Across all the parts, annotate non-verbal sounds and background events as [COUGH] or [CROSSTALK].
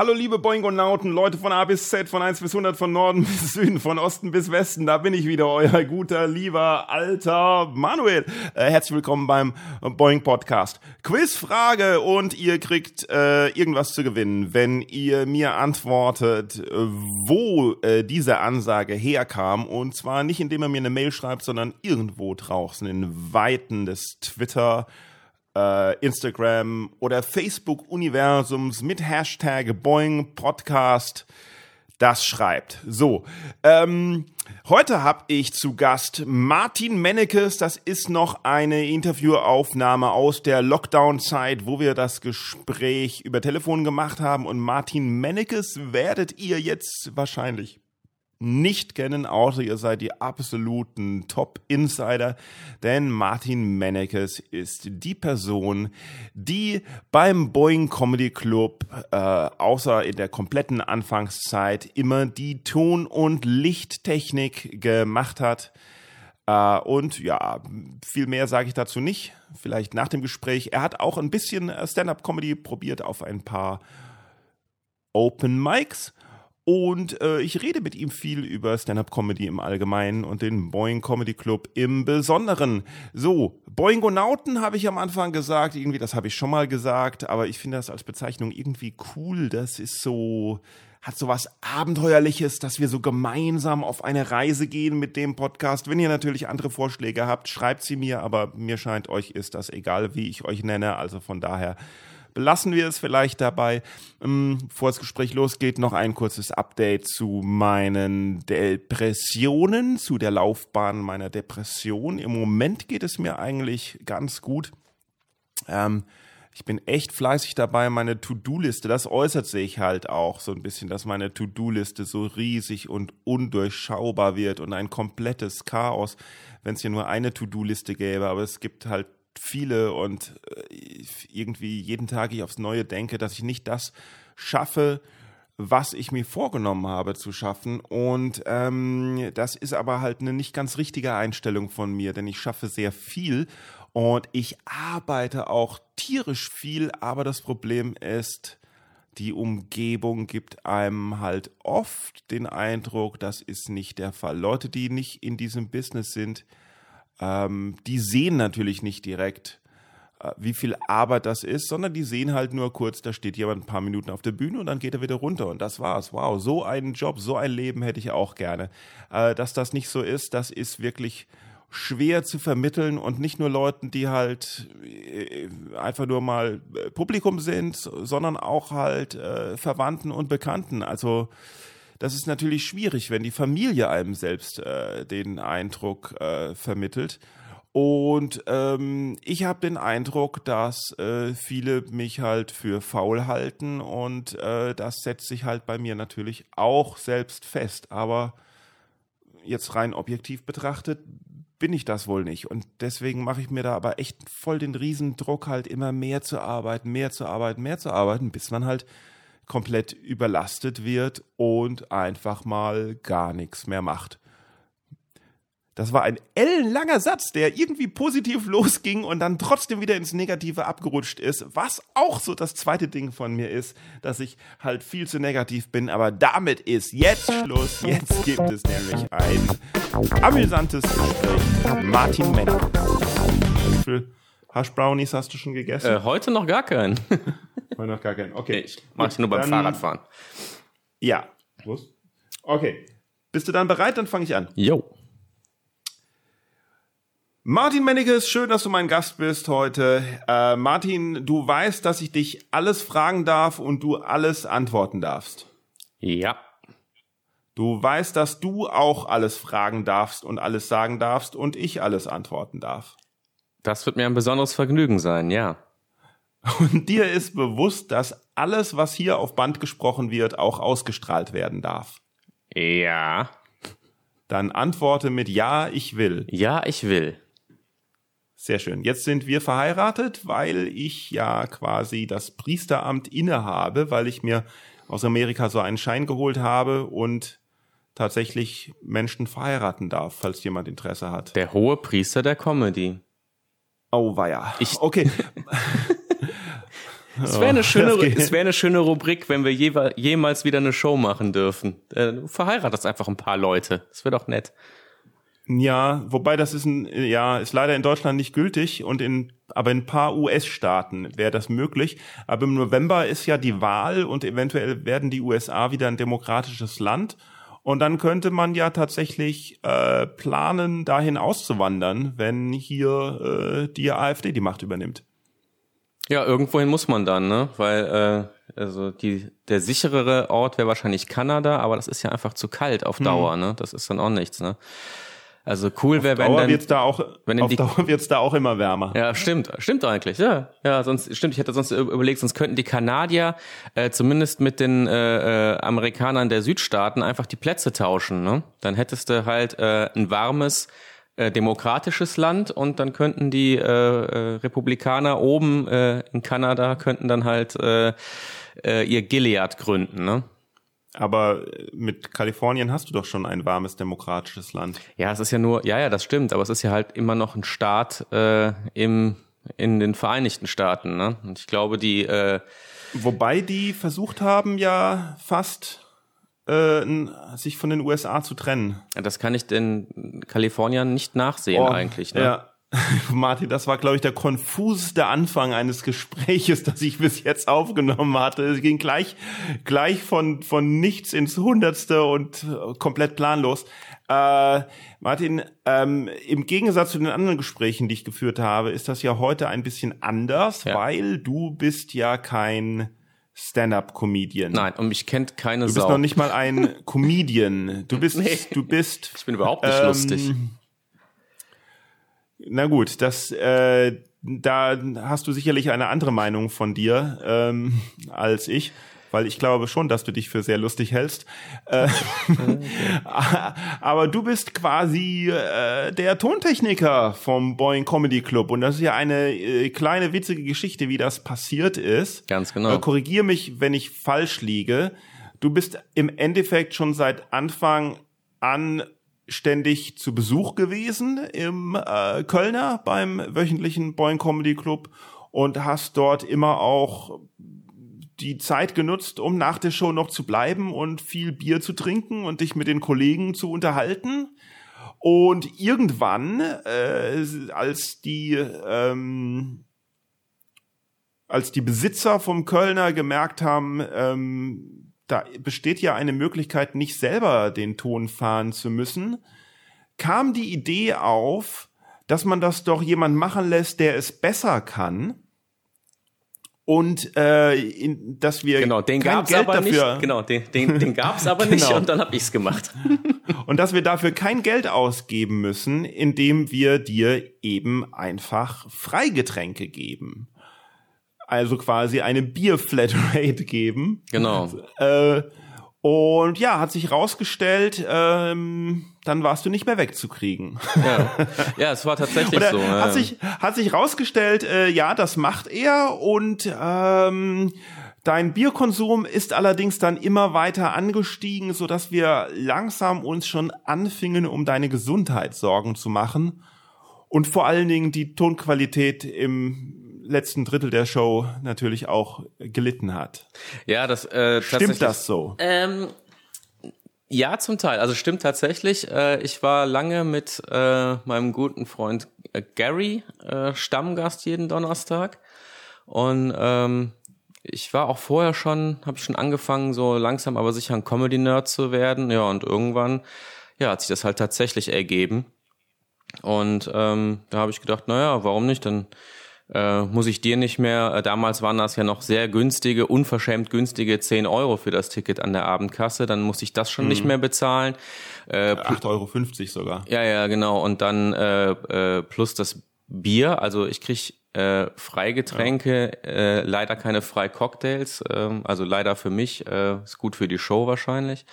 Hallo liebe Boingonauten, Leute von A bis Z, von 1 bis 100, von Norden [LAUGHS] bis Süden, von Osten bis Westen, da bin ich wieder, euer guter, lieber, alter Manuel. Äh, herzlich willkommen beim Boing Podcast. Quizfrage und ihr kriegt äh, irgendwas zu gewinnen, wenn ihr mir antwortet, wo äh, diese Ansage herkam. Und zwar nicht, indem ihr mir eine Mail schreibt, sondern irgendwo draußen in Weiten des Twitter- äh, Instagram oder Facebook-Universums mit Hashtag Boing Podcast das schreibt. So, ähm, heute habe ich zu Gast Martin Mennekes. Das ist noch eine Interviewaufnahme aus der Lockdown-Zeit, wo wir das Gespräch über Telefon gemacht haben. Und Martin Mennekes werdet ihr jetzt wahrscheinlich nicht kennen, außer ihr seid die absoluten Top-Insider, denn Martin Mennekes ist die Person, die beim Boeing Comedy Club, äh, außer in der kompletten Anfangszeit, immer die Ton- und Lichttechnik gemacht hat. Äh, und ja, viel mehr sage ich dazu nicht, vielleicht nach dem Gespräch. Er hat auch ein bisschen Stand-up-Comedy probiert auf ein paar Open Mics und äh, ich rede mit ihm viel über Stand-Up-Comedy im Allgemeinen und den Boeing Comedy Club im Besonderen. So, Boingonauten habe ich am Anfang gesagt, irgendwie, das habe ich schon mal gesagt, aber ich finde das als Bezeichnung irgendwie cool. Das ist so, hat so was Abenteuerliches, dass wir so gemeinsam auf eine Reise gehen mit dem Podcast. Wenn ihr natürlich andere Vorschläge habt, schreibt sie mir, aber mir scheint euch ist das egal, wie ich euch nenne. Also von daher belassen wir es vielleicht dabei. Ähm, bevor das Gespräch losgeht, noch ein kurzes Update zu meinen Depressionen, zu der Laufbahn meiner Depression. Im Moment geht es mir eigentlich ganz gut. Ähm, ich bin echt fleißig dabei, meine To-Do-Liste, das äußert sich halt auch so ein bisschen, dass meine To-Do-Liste so riesig und undurchschaubar wird und ein komplettes Chaos, wenn es hier nur eine To-Do-Liste gäbe, aber es gibt halt viele und äh, irgendwie jeden Tag ich aufs Neue denke, dass ich nicht das schaffe, was ich mir vorgenommen habe zu schaffen. Und ähm, das ist aber halt eine nicht ganz richtige Einstellung von mir, denn ich schaffe sehr viel und ich arbeite auch tierisch viel, aber das Problem ist, die Umgebung gibt einem halt oft den Eindruck, das ist nicht der Fall. Leute, die nicht in diesem Business sind, ähm, die sehen natürlich nicht direkt, äh, wie viel Arbeit das ist, sondern die sehen halt nur kurz, da steht jemand ein paar Minuten auf der Bühne und dann geht er wieder runter und das war's. Wow, so einen Job, so ein Leben hätte ich auch gerne. Äh, dass das nicht so ist, das ist wirklich schwer zu vermitteln und nicht nur Leuten, die halt äh, einfach nur mal äh, Publikum sind, sondern auch halt äh, Verwandten und Bekannten. Also das ist natürlich schwierig, wenn die Familie einem selbst äh, den Eindruck äh, vermittelt. Und ähm, ich habe den Eindruck, dass äh, viele mich halt für faul halten und äh, das setzt sich halt bei mir natürlich auch selbst fest. Aber jetzt rein objektiv betrachtet bin ich das wohl nicht. Und deswegen mache ich mir da aber echt voll den Riesendruck, halt immer mehr zu arbeiten, mehr zu arbeiten, mehr zu arbeiten, bis man halt komplett überlastet wird und einfach mal gar nichts mehr macht. Das war ein ellenlanger Satz, der irgendwie positiv [LAUGHS] losging und dann trotzdem wieder ins Negative abgerutscht ist, was auch so das zweite Ding von mir ist, dass ich halt viel zu negativ bin, aber damit ist jetzt Schluss. Jetzt gibt es nämlich ein amüsantes Gespräch. Martin Männer. Hash Brownies hast du schon gegessen? Äh, heute noch gar keinen. [LAUGHS] Heute noch gar keinen. Okay. Nee, ich mach ich nur beim dann, Fahrradfahren. Ja. Prost. Okay. Bist du dann bereit? Dann fange ich an. Jo. Martin Mennekes, schön, dass du mein Gast bist heute. Äh, Martin, du weißt, dass ich dich alles fragen darf und du alles antworten darfst. Ja. Du weißt, dass du auch alles fragen darfst und alles sagen darfst und ich alles antworten darf. Das wird mir ein besonderes Vergnügen sein, ja. Und dir ist bewusst, dass alles, was hier auf Band gesprochen wird, auch ausgestrahlt werden darf. Ja. Dann antworte mit Ja, ich will. Ja, ich will. Sehr schön. Jetzt sind wir verheiratet, weil ich ja quasi das Priesteramt innehabe, weil ich mir aus Amerika so einen Schein geholt habe und tatsächlich Menschen verheiraten darf, falls jemand Interesse hat. Der hohe Priester der Comedy. Oh, weia. Ich- okay. [LAUGHS] Es wäre eine, Oh, schöne, es wär eine schöne Rubrik, wenn wir jemals wieder eine Show machen dürfen. Äh, Du verheiratest einfach ein paar Leute. Das wäre doch nett. Ja, wobei das ist ein, ja, ist leider in Deutschland nicht gültig und in, aber in ein paar US-Staaten wäre das möglich. Aber im November ist ja die Wahl und eventuell werden die USA wieder ein demokratisches Land. Und dann könnte man ja tatsächlich äh, planen, dahin auszuwandern, wenn hier äh, die AfD die Macht übernimmt. Ja, irgendwohin muss man dann, ne? Weil äh, also die der sicherere Ort wäre wahrscheinlich Kanada, aber das ist ja einfach zu kalt auf Dauer, ne? Das ist dann auch nichts, ne? Also cool wäre, wenn Dauer dann wird's da auch, wenn auf die- Dauer wird's da auch immer wärmer. Ja, stimmt, stimmt eigentlich, ja. Ja, sonst stimmt, ich hätte sonst überlegt, sonst könnten die Kanadier äh, zumindest mit den äh, äh, Amerikanern der Südstaaten einfach die Plätze tauschen, ne? Dann hättest du halt äh, ein warmes äh, demokratisches Land und dann könnten die äh, äh, Republikaner oben äh, in Kanada könnten dann halt äh, äh, ihr Gilead gründen, ne? Aber mit Kalifornien hast du doch schon ein warmes demokratisches Land. Ja, es ist ja nur, ja, ja, das stimmt, aber es ist ja halt immer noch ein Staat äh, im in den Vereinigten Staaten, ne? Und ich glaube, die äh, Wobei die versucht haben, ja fast äh, sich von den USA zu trennen. Das kann ich den Kaliforniern nicht nachsehen eigentlich. Ne? Oh, Ja. [LAUGHS] Martin, das war, glaube ich, der konfuseste Anfang eines Gespräches, [LAUGHS] das ich bis jetzt aufgenommen hatte. Es ging gleich, gleich von, von nichts ins Hundertste und äh, komplett planlos. Äh, Martin, ähm, im Gegensatz zu den anderen Gesprächen, die ich geführt habe, ist das ja heute ein bisschen anders, Ja. weil du bist ja kein Stand-up-Comedian. Nein, und mich kennt keine Du bist Sau. noch nicht mal ein [LAUGHS] Comedian. Du bist, Nee. du bist. ich bin überhaupt nicht ähm, lustig. Na gut, das, äh, da hast du sicherlich eine andere Meinung von dir ähm, [LAUGHS] als ich, weil ich glaube schon, dass du dich für sehr lustig hältst. Äh, [LAUGHS] aber du bist quasi äh, der Tontechniker vom Boeing Comedy Club und das ist ja eine äh, kleine witzige Geschichte, wie das passiert ist. Ganz genau. Äh, korrigier mich, wenn ich falsch liege. Du bist im Endeffekt schon seit Anfang an ständig zu Besuch gewesen im äh, Kölner beim wöchentlichen Boeing Comedy Club und hast dort immer auch die Zeit genutzt, um nach der Show noch zu bleiben und viel Bier zu trinken und dich mit den Kollegen zu unterhalten. Und irgendwann, äh, als die ähm, als die Besitzer vom Kölner gemerkt haben, ähm, da besteht ja eine Möglichkeit, nicht selber den Ton fahren zu müssen, kam die Idee auf, dass man das doch jemand machen lässt, der es besser kann. Und äh, in, dass wir Genau, den kein Geld aber dafür nicht. Genau, den, den, den gab's aber [LAUGHS] nicht Genau. und dann hab ich's gemacht. [LAUGHS] und dass wir dafür kein Geld ausgeben müssen, indem wir dir eben einfach Freigetränke geben. Also quasi eine Bierflatrate [LAUGHS] geben. Genau. Äh, und ja, hat sich rausgestellt, ähm, dann warst du nicht mehr wegzukriegen. Ja, ja es war tatsächlich Oder so. hat ja. sich hat sich rausgestellt, äh, ja, das macht er und ähm, dein Bierkonsum ist allerdings dann immer weiter angestiegen, so dass wir langsam uns schon anfingen, um deine Gesundheit Sorgen zu machen und vor allen Dingen die Tonqualität im letzten Drittel der Show natürlich auch gelitten hat. ja, das äh, Stimmt das so? Ähm, ja, zum Teil. Also stimmt tatsächlich. Äh, ich war lange mit äh, meinem guten Freund äh, Gary äh, Stammgast jeden Donnerstag. Und ähm, ich war auch vorher schon, habe ich schon angefangen, so langsam aber sicher ein Comedy-Nerd zu werden. Ja, und irgendwann ja, hat sich das halt tatsächlich ergeben. Und ähm, da habe ich gedacht, naja, warum nicht? Dann äh, muss ich dir nicht mehr, äh, damals waren das ja noch sehr günstige, unverschämt günstige 10 Euro für das Ticket an der Abendkasse, dann muss ich das schon nicht mehr bezahlen. Äh, 8,50 Euro sogar. ja, ja, genau. Und dann äh, äh, plus das Bier, also ich krieg äh, Freigetränke, äh, leider keine Freicocktails, ähm, also leider für mich, äh, ist gut für die Show wahrscheinlich.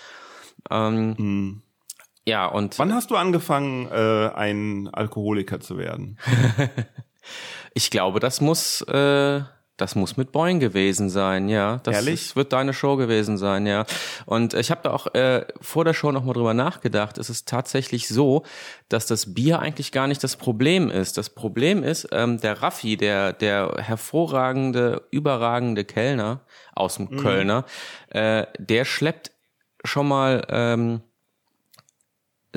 Ähm, Ja, und. Wann hast du angefangen, äh, ein Alkoholiker zu werden? [LAUGHS] ich glaube, das muss, äh, das muss mit Boing gewesen sein, ja. Das Ehrlich? Ist, wird deine Show gewesen sein, ja. Und ich habe da auch äh, vor der Show nochmal drüber nachgedacht. Es ist tatsächlich so, dass das Bier eigentlich gar nicht das Problem ist. Das Problem ist, ähm, der Raffi, der, der hervorragende, überragende Kellner aus dem mhm. Kölner, äh, der schleppt schon mal ähm,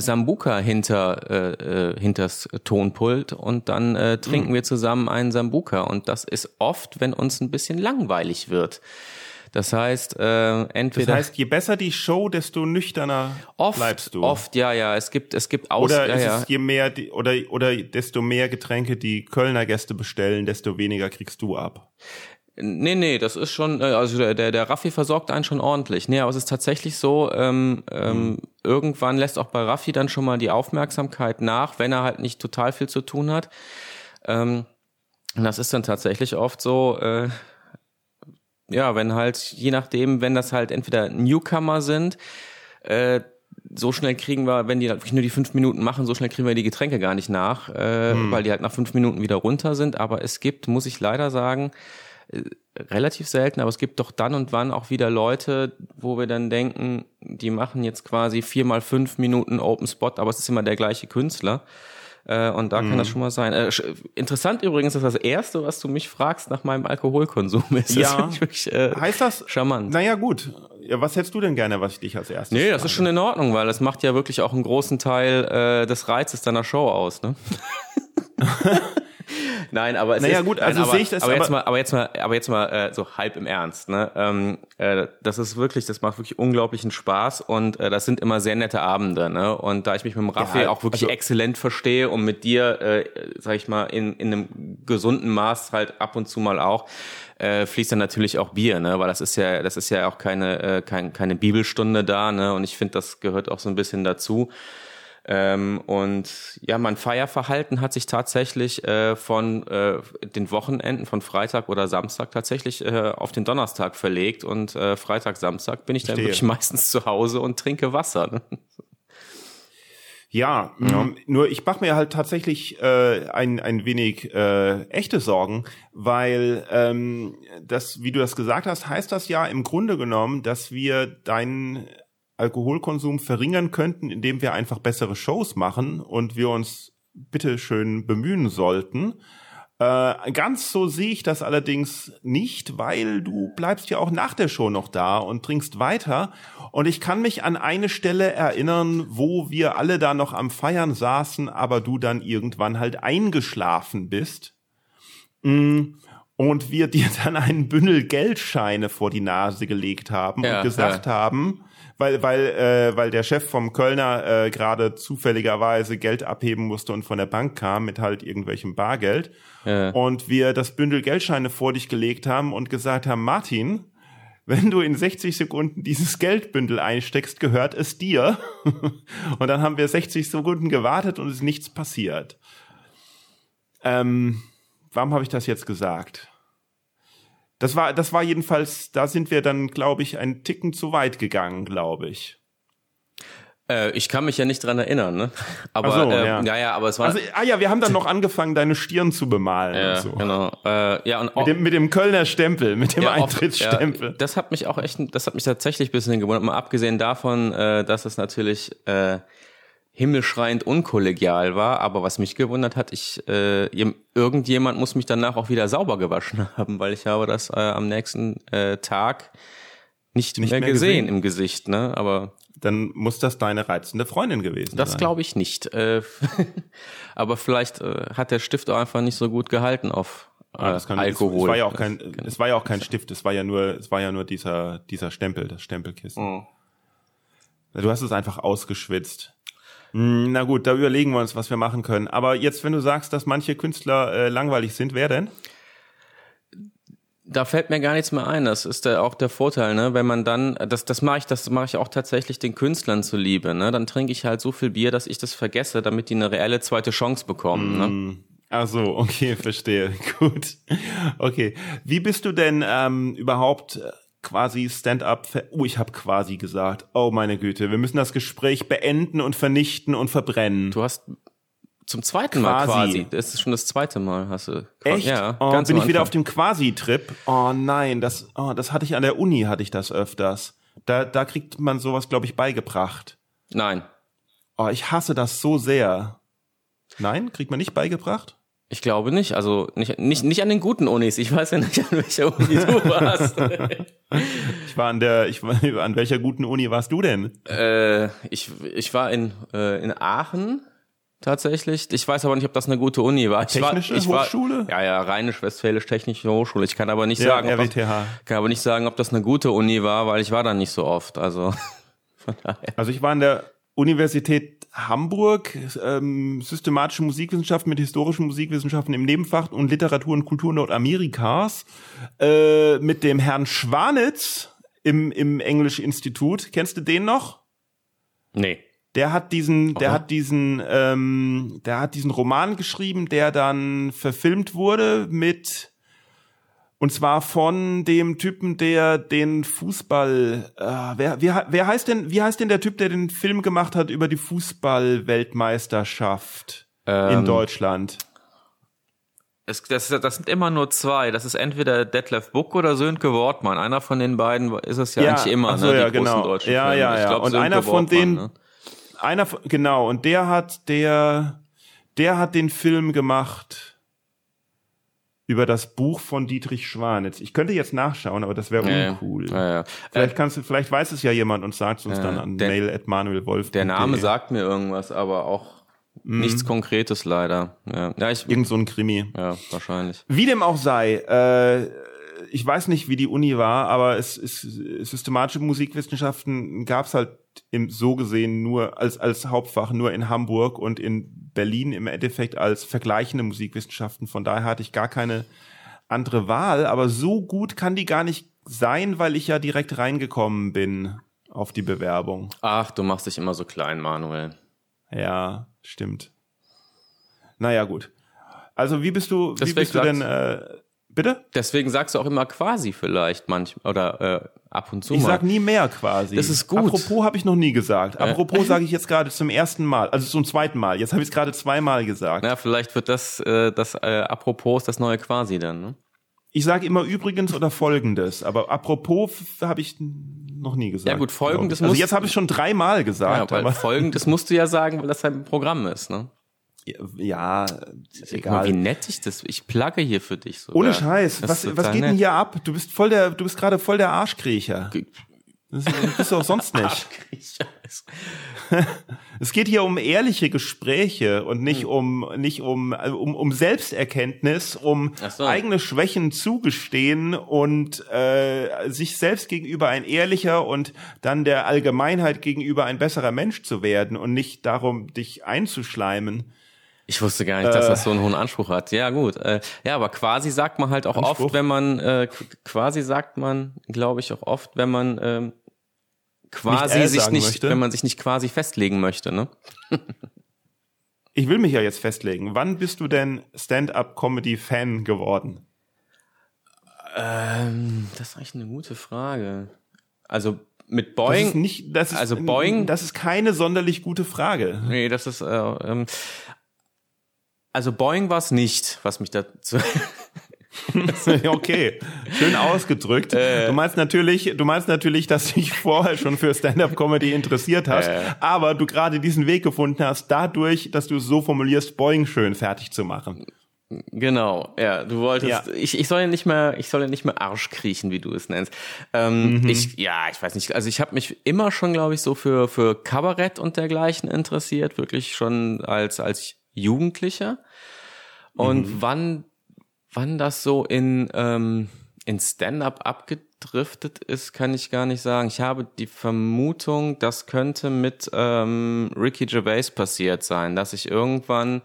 Sambuka hinter äh, äh, hinters Tonpult und dann äh, trinken mm. wir zusammen einen Sambuka und das ist oft, wenn uns ein bisschen langweilig wird. Das heißt, äh, entweder. Das heißt, je besser die Show, desto nüchterner oft, bleibst du. Oft, ja, ja. Es gibt, es gibt Aus Oder ja, ist es je mehr, die, oder, oder desto mehr Getränke die Kölner Gäste bestellen, desto weniger kriegst du ab. Nee, nee, das ist schon, äh, also der, der, der Raffi versorgt einen schon ordentlich. Nee, aber es ist tatsächlich so, ähm, ähm, mhm. irgendwann lässt auch bei Raffi dann schon mal die Aufmerksamkeit nach, wenn er halt nicht total viel zu tun hat. Ähm, und das ist dann tatsächlich oft so, äh, ja, wenn halt, je nachdem, wenn das halt entweder Newcomer sind, äh, so schnell kriegen wir, wenn die halt wirklich nur die fünf Minuten machen, so schnell kriegen wir die Getränke gar nicht nach, äh, hm. weil die halt nach fünf Minuten wieder runter sind. Aber es gibt, muss ich leider sagen, relativ selten, aber es gibt doch dann und wann auch wieder Leute, wo wir dann denken, die machen jetzt quasi vier mal fünf Minuten Open Spot, aber es ist immer der gleiche Künstler. Äh, und da mhm. kann das mhm. schon mal sein. Äh, interessant übrigens, dass das erste, was du mich fragst nach meinem Alkoholkonsum ist. Ja. Das wirklich, äh, heißt das charmant? Naja, gut. Ja, was hättest du denn gerne, was ich dich als erstes? Nee, das frage? ist schon in Ordnung, weil das macht ja wirklich auch einen großen Teil äh, des Reizes deiner Show aus, ne? [LAUGHS] [LAUGHS] Nein, aber es naja, ist, gut, also nein, aber, sehe ich das aber, jetzt mal, aber jetzt mal, aber jetzt mal äh, so halb im Ernst. Ne? Ähm, äh, das ist wirklich, das macht wirklich unglaublichen Spaß und äh, das sind immer sehr nette Abende. Ne? Und da ich mich mit dem Raffi ja, auch wirklich also, exzellent verstehe und mit dir, äh, sag ich mal, in, in einem gesunden Maß halt ab und zu mal auch, äh, fließt dann natürlich auch Bier, ne? Weil das ist ja, das ist ja auch keine, äh, kein, keine Bibelstunde da, ne? Und ich finde, das gehört auch so ein bisschen dazu. Ähm, und ja, mein Feierverhalten hat sich tatsächlich äh, von äh, den Wochenenden, von Freitag oder Samstag tatsächlich äh, auf den Donnerstag verlegt. Und äh, Freitag, Samstag bin ich Verstehe. dann wirklich [LAUGHS] meistens zu Hause und trinke Wasser. Ne? Ja, ja. nur ich mache mir halt tatsächlich äh, ein, ein wenig äh, echte Sorgen, weil ähm, das, wie du das gesagt hast, heißt das ja im Grunde genommen, dass wir deinen Alkoholkonsum verringern könnten, indem wir einfach bessere Shows machen und wir uns bitte schön bemühen sollten. Äh, ganz so sehe ich das allerdings nicht, weil du bleibst ja auch nach der Show noch da und trinkst weiter. Und ich kann mich an eine Stelle erinnern, wo wir alle da noch am Feiern saßen, aber du dann irgendwann halt eingeschlafen bist. Mm, und wir [LAUGHS] dir dann einen Bündel Geldscheine vor die Nase gelegt haben ja, und gesagt ja. haben, weil weil äh, weil der Chef vom Kölner äh, gerade zufälligerweise Geld abheben musste und von der Bank kam mit halt irgendwelchem Bargeld ja. und wir das Bündel Geldscheine vor dich gelegt haben und gesagt haben Martin wenn du in 60 Sekunden dieses Geldbündel einsteckst, gehört es dir. [LAUGHS] und dann haben wir 60 Sekunden gewartet und es ist nichts passiert. Ähm, warum habe ich das jetzt gesagt? Das war, das war jedenfalls, da sind wir dann, glaube ich, einen Ticken zu weit gegangen, glaube ich. Äh, ich kann mich ja nicht dran erinnern, ne? Aber so, äh, ja. ja, ja, aber es war. Also, ah ja, wir haben dann noch angefangen, deine Stirn zu bemalen. Ja, so. genau. Äh, ja und mit dem, mit dem Kölner Stempel, mit dem ja, Eintrittsstempel. Ja, das hat mich auch echt, das hat mich tatsächlich ein bisschen gewundert. Mal abgesehen davon, äh, dass es natürlich äh, himmelschreiend unkollegial war, aber was mich gewundert hat, ich äh, irgendjemand muss mich danach auch wieder sauber gewaschen [LAUGHS] haben, weil ich habe das äh, am nächsten äh, Tag nicht, nicht mehr, mehr gesehen, gesehen, im Gesicht, ne? Aber dann muss das deine reizende Freundin gewesen das sein. Das glaube ich nicht. Äh, [LAUGHS] aber vielleicht äh, hat der Stift auch einfach nicht so gut gehalten auf äh, ah, Alkohol. Es, es, war ja auch kein, es war ja auch kein Stift. Es war ja nur, es war ja nur dieser dieser Stempel, das Stempelkissen. Oh. Du hast es einfach ausgeschwitzt. Hm, na gut, da überlegen wir uns, was wir machen können. Aber jetzt, wenn du sagst, dass manche Künstler äh, langweilig sind, wer denn? Da fällt mir gar nichts mehr ein. Das ist der, auch der Vorteil, ne? Wenn man dann, das, das mache ich, das mache ich auch tatsächlich den Künstlern zuliebe. Ne? Dann trinke ich halt so viel Bier, dass ich das vergesse, damit die eine reelle zweite Chance bekommen. Mm. Ne? Hm. Ach so, okay, [LAUGHS] verstehe. Gut. Okay. Wie bist du denn ähm, überhaupt quasi Stand-up. Oh, ich habe quasi gesagt. Oh meine Güte, wir müssen das Gespräch beenden und vernichten und verbrennen. Du hast zum zweiten Mal quasi. Das ist schon das zweite Mal, hast du. Echt? Ja, oh, ganz bin ich wieder auf dem Quasi-Trip? Oh nein, das, oh, das hatte ich an der Uni, hatte ich das öfters. Da, da kriegt man sowas, glaube ich, beigebracht. Nein. Oh, ich hasse das so sehr. Nein, kriegt man nicht beigebracht? Ich glaube nicht. Also nicht, nicht, nicht an den guten Unis. Ich weiß ja nicht, an welcher Uni du [LAUGHS] warst. ich war an der, ich war, an welcher guten Uni warst du denn? Äh, ich, ich war in, äh, in Aachen tatsächlich. Ich weiß aber nicht, ob das eine gute Uni war. Ich Technische war, ich Hochschule? War, ja, ja, Rheinisch-Westfälisch Technische Hochschule. Ich kann aber nicht ja, sagen, ob das, kann aber nicht sagen, ob das eine gute Uni war, weil ich war da nicht so oft. Also [LAUGHS] von daher. Also ich war an der Universität Hamburg, ähm, systematische Musikwissenschaften mit historischen Musikwissenschaften im Nebenfach und Literatur und Kultur Nordamerikas äh, mit dem Herrn Schwanitz im, im Englisch Institut. Kennst du den noch? Nee. Der hat diesen, der Aha. hat diesen, ähm, der hat diesen Roman geschrieben, der dann verfilmt wurde mit und zwar von dem Typen, der den Fußball, äh, wer, wer, wer heißt denn, wie heißt denn der Typ, der den Film gemacht hat über die Fußball-Weltmeisterschaft ähm, in Deutschland? Es, das, das sind immer nur zwei. Das ist entweder Detlef Buck oder Sönke Wortmann. Einer von den beiden ist es ja, ja eigentlich immer, so, ne, ja, genau. Ja, ja, ja. Glaub, und Sönke einer von Wortmann, denen, ne? einer, genau, und der hat, der, der hat den Film gemacht über das Buch von Dietrich Schwanitz. Ich könnte jetzt nachschauen, aber das wäre ja, uncool. Ja, ja. Vielleicht kannst du, vielleicht weiß es ja jemand und sagt es uns dann an der, mail at manuelwolf. Der Name sagt mir irgendwas, aber auch mm. nichts Konkretes leider. Ja, ja ich, Irgend so ein Krimi. Ja, wahrscheinlich. Wie dem auch sei, äh, ich weiß nicht, wie die Uni war, aber es ist systematische Musikwissenschaften gab es halt im so gesehen nur als als Hauptfach nur in Hamburg und in Berlin im Endeffekt als vergleichende Musikwissenschaften. Von daher hatte ich gar keine andere Wahl, aber so gut kann die gar nicht sein, weil ich ja direkt reingekommen bin auf die Bewerbung. Ach, du machst dich immer so klein, Manuel. Ja, stimmt. Naja, gut. Also wie bist du, wie bist du denn, äh, bitte? Deswegen sagst du auch immer quasi vielleicht manchmal oder äh, ab und zu ich mal. Ich sag nie mehr quasi. Das ist gut. Apropos habe ich noch nie gesagt. Äh. Apropos sage ich jetzt gerade zum ersten Mal, also zum zweiten Mal. Jetzt habe ich es gerade zweimal gesagt. Ja, vielleicht wird das äh, das äh, Apropos das neue quasi dann. Ne? Ich sage immer übrigens oder folgendes, aber apropos habe ich noch nie gesagt. Ja gut, folgendes. Also jetzt habe ich schon dreimal gesagt. Ja, aber folgendes musst du ja sagen, weil das ein Programm ist, ne? Ja, egal. Mal, wie nett ich das, ich plagge hier für dich so. Ohne Scheiß, was, was geht nett. denn hier ab? Du bist voll der, du bist gerade voll der Arschkriecher. Das bist du auch sonst nicht. [LAUGHS] es geht hier um ehrliche Gespräche und nicht hm. um nicht um um, um Selbsterkenntnis, um so. eigene Schwächen zugestehen und äh, sich selbst gegenüber ein ehrlicher und dann der Allgemeinheit gegenüber ein besserer Mensch zu werden und nicht darum dich einzuschleimen. Ich wusste gar nicht, dass das so einen hohen Anspruch hat. Ja, gut. Äh, ja, aber quasi sagt man halt auch Anspruch? oft, wenn man, äh, quasi sagt man, glaube ich, auch oft, wenn man ähm, quasi nicht sich nicht, möchte. wenn man sich nicht quasi festlegen möchte, ne? [LAUGHS] ich will mich ja jetzt festlegen. Wann bist du denn Stand-up-Comedy-Fan geworden? Ähm, das ist eigentlich eine gute Frage. Also mit Boeing. Das ist nicht, das ist, also Boeing. Das ist keine sonderlich gute Frage. Nee, das ist, äh, ähm, also Boeing war es nicht, was mich dazu. [LAUGHS] okay, schön ausgedrückt. Äh, du meinst natürlich, du meinst natürlich, dass du dich vorher schon für Stand-up-Comedy interessiert hast, äh, aber du gerade diesen Weg gefunden hast, dadurch, dass du es so formulierst, Boeing schön fertig zu machen. Genau, ja, du wolltest, ja. ich, ich soll ja nicht mehr, ich soll ja nicht mehr Arsch kriechen, wie du es nennst. Ähm, mhm. Ich, ja, ich weiß nicht, also ich habe mich immer schon, glaube ich, so für für Kabarett und dergleichen interessiert, wirklich schon als als Jugendlicher. Und mhm. wann, wann das so in, ähm, in Stand-up abgedriftet ist, kann ich gar nicht sagen. Ich habe die Vermutung, das könnte mit ähm, Ricky Gervais passiert sein, dass ich irgendwann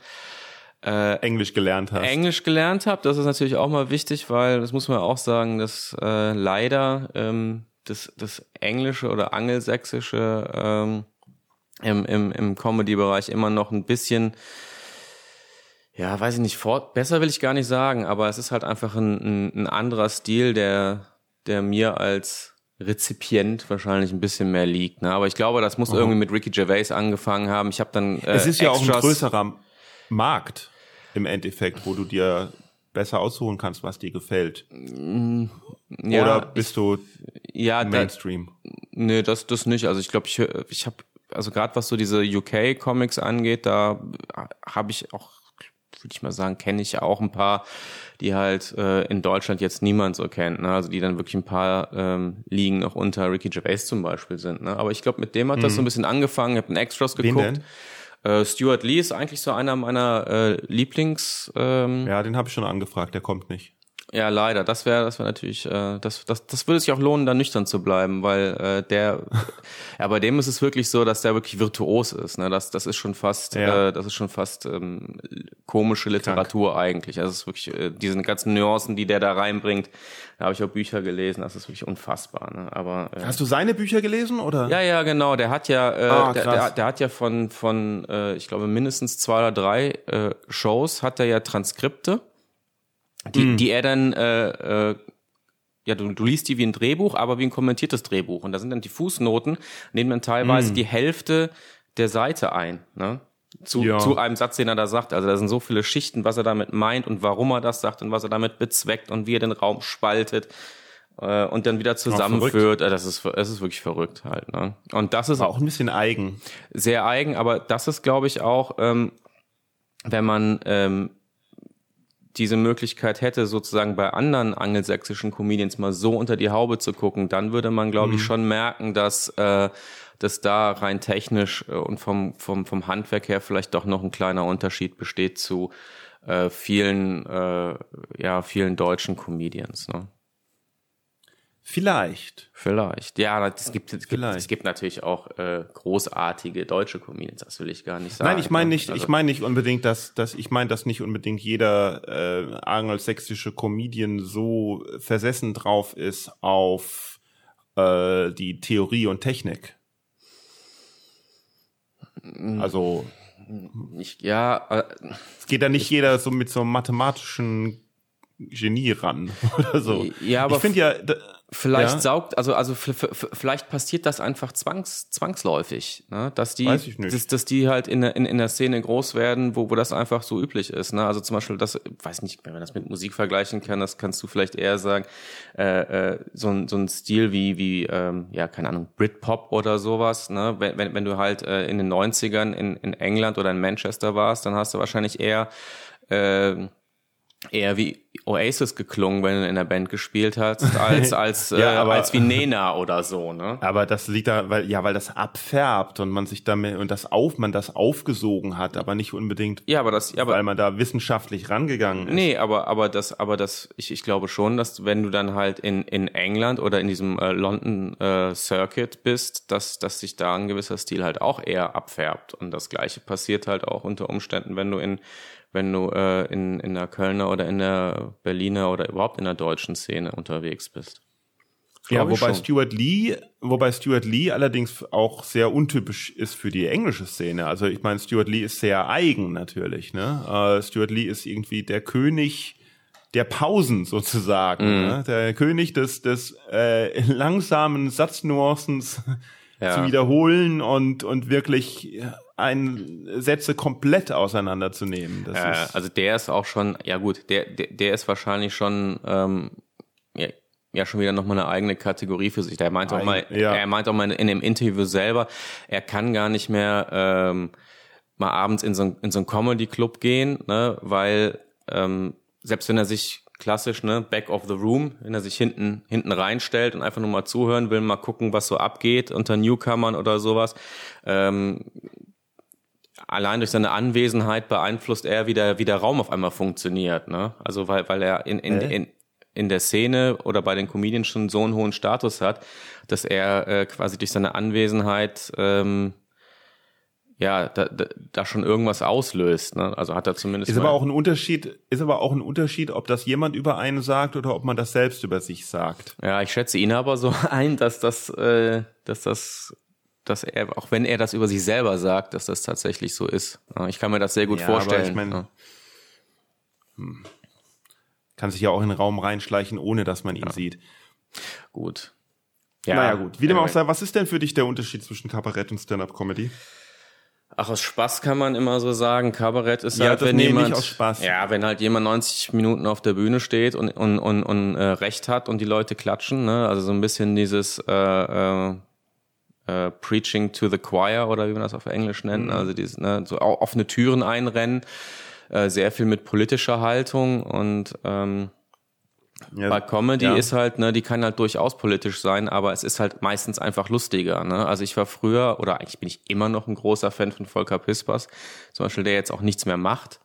äh, Englisch gelernt hast. Englisch gelernt habe. Das ist natürlich auch mal wichtig, weil das muss man auch sagen, dass äh, leider ähm, das, das Englische oder Angelsächsische ähm, im, im, im Comedy-Bereich immer noch ein bisschen ja, weiß ich nicht, fort, besser will ich gar nicht sagen, aber es ist halt einfach ein, ein, ein anderer Stil, der, der mir als Rezipient wahrscheinlich ein bisschen mehr liegt. Ne? Aber ich glaube, das muss mhm. irgendwie mit Ricky Gervais angefangen haben. Ich habe dann äh, Es ist ja auch ein größerer Markt im Endeffekt, wo du dir besser aussuchen kannst, was dir gefällt. Mm, ja, Oder bist du ja, Mainstream? Da, nee, das das nicht. Also ich glaube, ich ich habe also gerade was so diese UK Comics angeht, da habe ich auch würde ich mal sagen, kenne ich auch ein paar, die halt äh, in Deutschland jetzt niemand so kennt, ne? Also die dann wirklich ein paar ähm, Ligen noch unter Ricky Gervais zum Beispiel sind. Ne? Aber ich glaube, mit dem hat mhm. das so ein bisschen angefangen. Ich habe einen Extras geguckt. Äh, Stuart Lee ist eigentlich so einer meiner äh, Lieblings. Ähm, ja, den habe ich schon angefragt, der kommt nicht. Ja, leider. Das wäre, das wäre natürlich, äh, das, das, das würde sich auch lohnen, da nüchtern zu bleiben, weil äh, der, [LAUGHS] ja, bei dem ist es wirklich so, dass der wirklich virtuos ist. Ne? Das, das ist schon fast, ja. äh, das ist schon fast ähm, komische Literatur Krank. eigentlich. Also es ist wirklich äh, diese ganzen Nuancen, die der da reinbringt. Da habe ich auch Bücher gelesen. Das ist wirklich unfassbar. Ne? Aber äh, hast du seine Bücher gelesen oder? Ja, ja, genau. Der hat ja, äh, ah, der, der, der hat ja von von, äh, ich glaube mindestens zwei oder drei äh, Shows hat er ja Transkripte die, mhm. die er dann, äh, äh, ja, du, du liest die wie ein Drehbuch, aber wie ein kommentiertes Drehbuch. Und da sind dann die Fußnoten, nehmen dann teilweise mhm. die Hälfte der Seite ein, ne? Zu, ja. zu einem Satz, den er da sagt. Also da sind so viele Schichten, was er damit meint und warum er das sagt und was er damit bezweckt und wie er den Raum spaltet äh, und dann wieder zusammenführt. Oh, das ist das ist wirklich verrückt halt. Ne? Und das ist auch ein bisschen eigen. Sehr eigen, aber das ist, glaube ich, auch, ähm, wenn man ähm, diese Möglichkeit hätte, sozusagen bei anderen angelsächsischen Comedians mal so unter die Haube zu gucken, dann würde man, glaube mhm. ich, schon merken, dass, äh, dass da rein technisch äh, und vom, vom, vom Handwerk her vielleicht doch noch ein kleiner Unterschied besteht zu äh, vielen, äh, ja, vielen deutschen Comedians. Ne? Vielleicht. Vielleicht. Ja, es gibt, es gibt, es gibt natürlich auch äh, großartige deutsche Comedians, das will ich gar nicht sagen. Nein, ich meine nicht, also, ich meine nicht unbedingt, dass, dass ich meine, dass nicht unbedingt jeder äh, angelsächsische Comedian so versessen drauf ist auf äh, die Theorie und Technik. Also ich, ja, äh, es geht da nicht jeder so mit so einem mathematischen Genie ran [LAUGHS] oder so. Ja, aber ich finde ja Vielleicht ja. saugt, also also vielleicht passiert das einfach zwangs, zwangsläufig, ne? dass die, dass, dass die halt in, in, in der Szene groß werden, wo, wo das einfach so üblich ist. Ne? Also zum Beispiel das, weiß nicht, wenn man das mit Musik vergleichen kann, das kannst du vielleicht eher sagen, äh, äh, so ein so ein Stil wie wie ähm, ja keine Ahnung Britpop oder sowas. Ne? Wenn wenn, wenn du halt äh, in den 90ern in, in England oder in Manchester warst, dann hast du wahrscheinlich eher äh, eher wie Oasis geklungen, wenn du in der Band gespielt hast, [LAUGHS] als als ja, äh, aber, als wie Nena oder so, ne? Aber das liegt da, weil ja, weil das abfärbt und man sich damit und das auf, man das aufgesogen hat, aber nicht unbedingt, ja, aber das, ja, aber, weil man da wissenschaftlich rangegangen ist. Nee, aber aber das, aber das, ich, ich glaube schon, dass wenn du dann halt in in England oder in diesem äh, London äh, Circuit bist, dass dass sich da ein gewisser Stil halt auch eher abfärbt und das Gleiche passiert halt auch unter Umständen, wenn du in wenn du äh, in, in der Kölner oder in der Berliner oder überhaupt in der deutschen Szene unterwegs bist. Ja, wobei Stuart Lee, wobei Stuart Lee allerdings auch sehr untypisch ist für die englische Szene. Also ich meine, Stuart Lee ist sehr eigen natürlich. Ne? Uh, Stuart Lee ist irgendwie der König der Pausen sozusagen, mm. ne? der König des des äh, [LAUGHS] langsamen Satznuancens ja. zu wiederholen und und wirklich ein Sätze komplett auseinanderzunehmen. Das äh, ist also der ist auch schon, ja gut, der, der, der ist wahrscheinlich schon ähm, ja, ja schon wieder nochmal eine eigene Kategorie für sich. Der meint auch mal, ja. er meint auch mal in dem Interview selber, er kann gar nicht mehr ähm, mal abends in so, ein, in so einen Comedy-Club gehen, ne, weil ähm, selbst wenn er sich klassisch, ne, back of the room, wenn er sich hinten, hinten reinstellt und einfach nur mal zuhören will, mal gucken, was so abgeht unter Newcomern oder sowas, ähm, allein durch seine Anwesenheit beeinflusst er, wie der, wie der Raum auf einmal funktioniert. Ne? Also weil, weil er in, in, in, in der Szene oder bei den Comedians schon so einen hohen Status hat, dass er äh, quasi durch seine Anwesenheit ähm, ja, da, da, da schon irgendwas auslöst. Ne? Also hat er zumindest. Ist aber auch ein Unterschied, ist aber auch ein Unterschied, ob das jemand über einen sagt oder ob man das selbst über sich sagt. Ja, ich schätze ihn aber so [LAUGHS] ein, dass das, äh, dass das dass er, auch wenn er das über sich selber sagt, dass das tatsächlich so ist. Ich kann mir das sehr gut ja, vorstellen. Aber ich mein, ja. hm. Kann sich ja auch in den Raum reinschleichen, ohne dass man ihn ja. sieht. Gut. Ja, naja gut, wie dem auch sei, was ist denn für dich der Unterschied zwischen Kabarett und Stand-Up-Comedy? Ach, aus Spaß kann man immer so sagen. Kabarett ist ja, halt, wenn jemand, aus Spaß. ja, wenn halt jemand 90 Minuten auf der Bühne steht und und und, und äh, Recht hat und die Leute klatschen, ne? Also so ein bisschen dieses äh, äh, äh, Preaching to the Choir oder wie man das auf Englisch nennt, mhm. also dieses ne, so offene Türen einrennen, äh, sehr viel mit politischer Haltung und ähm, ja, Bei Comedy ja. ist halt, ne, die kann halt durchaus politisch sein, aber es ist halt meistens einfach lustiger. Ne? Also ich war früher, oder eigentlich bin ich immer noch ein großer Fan von Volker Pispers, zum Beispiel, der jetzt auch nichts mehr macht,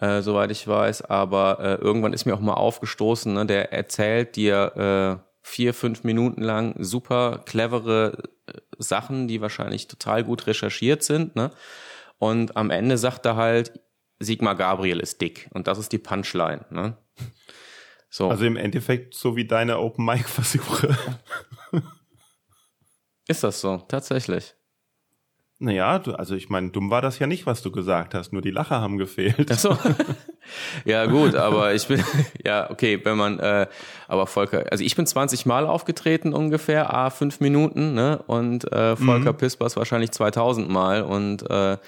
äh, soweit ich weiß, aber äh, irgendwann ist mir auch mal aufgestoßen, ne, der erzählt dir äh, vier, fünf Minuten lang super clevere äh, Sachen, die wahrscheinlich total gut recherchiert sind, ne? Und am Ende sagt er halt, Sigmar Gabriel ist dick. Und das ist die Punchline, ne? So. Also im Endeffekt so wie deine Open Mic Versuche. [LAUGHS] Ist das so? Tatsächlich. Naja, du, also ich meine, dumm war das ja nicht, was du gesagt hast, nur die Lacher haben gefehlt. Ach so. [LAUGHS] ja, gut, aber ich bin, [LAUGHS] ja, okay, wenn man, äh, aber Volker, also ich bin 20 Mal aufgetreten ungefähr, a fünf Minuten, ne, und äh, Volker mhm. Pispers wahrscheinlich 2000 Mal und äh,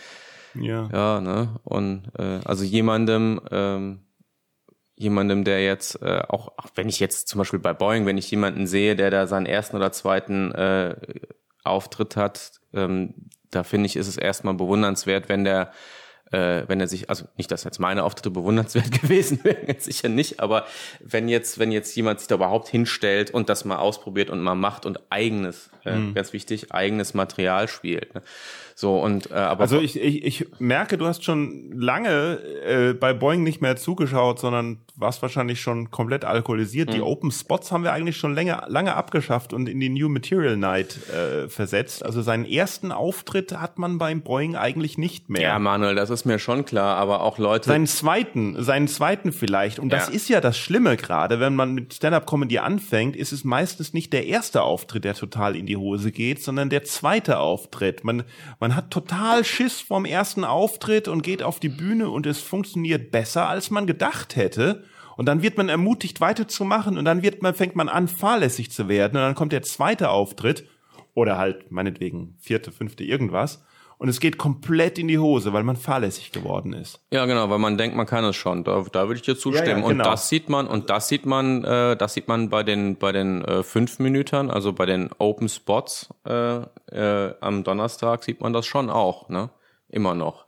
ja, ja ne, und äh, also jemandem, ähm, jemandem, der jetzt äh, auch, auch wenn ich jetzt zum Beispiel bei Boeing, wenn ich jemanden sehe, der da seinen ersten oder zweiten äh, Auftritt hat, ähm, da finde ich, ist es erstmal bewundernswert, wenn der äh, wenn er sich, also nicht, dass jetzt meine Auftritte bewundernswert [LAUGHS] gewesen wären, sicher nicht, aber wenn jetzt, wenn jetzt jemand sich da überhaupt hinstellt und das mal ausprobiert und mal macht und eigenes, äh, mhm. ganz wichtig, eigenes Material spielt. Ne? So und äh, aber also ich, ich, ich merke, du hast schon lange äh, bei Boeing nicht mehr zugeschaut, sondern warst wahrscheinlich schon komplett alkoholisiert. Mhm. Die Open Spots haben wir eigentlich schon länger lange abgeschafft und in die New Material Night äh, versetzt. Also seinen ersten Auftritt hat man beim Boeing eigentlich nicht mehr. Ja, Manuel, das ist mir schon klar, aber auch Leute. Seinen zweiten, seinen zweiten vielleicht. Und das ja. ist ja das Schlimme gerade, wenn man mit Stand-up Comedy anfängt, ist es meistens nicht der erste Auftritt, der total in die Hose geht, sondern der zweite Auftritt. Man man hat total Schiss vom ersten Auftritt und geht auf die Bühne und es funktioniert besser, als man gedacht hätte. Und dann wird man ermutigt weiterzumachen und dann wird man, fängt man an, fahrlässig zu werden. Und dann kommt der zweite Auftritt oder halt meinetwegen vierte, fünfte irgendwas und es geht komplett in die Hose, weil man fahrlässig geworden ist. Ja, genau, weil man denkt, man kann es schon. Da, da würde ich dir zustimmen. Ja, ja, genau. Und das sieht man und das sieht man, äh, das sieht man bei den bei den äh, fünf Minütern, also bei den Open Spots äh, äh, am Donnerstag sieht man das schon auch, ne? Immer noch.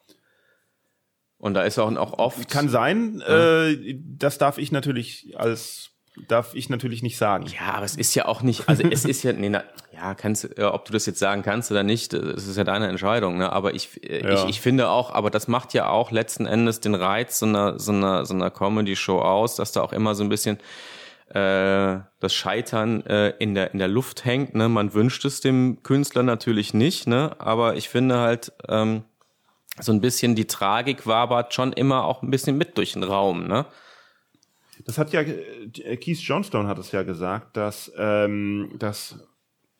Und da ist auch, auch oft. Kann sein, ja. äh, das darf ich natürlich als darf ich natürlich nicht sagen. Ja, aber es ist ja auch nicht, also es ist ja, nee, na, ja, kannst, äh, ob du das jetzt sagen kannst oder nicht, das ist ja deine Entscheidung, ne? Aber ich, äh, ja. ich, ich finde auch, aber das macht ja auch letzten Endes den Reiz so einer, so einer, so einer Comedy-Show aus, dass da auch immer so ein bisschen äh, das Scheitern äh, in der in der Luft hängt. Ne? Man wünscht es dem Künstler natürlich nicht, ne? Aber ich finde halt ähm, so ein bisschen die Tragik wabert schon immer auch ein bisschen mit durch den Raum, ne? Das hat ja, äh, Keith Johnstone hat es ja gesagt, dass, ähm, dass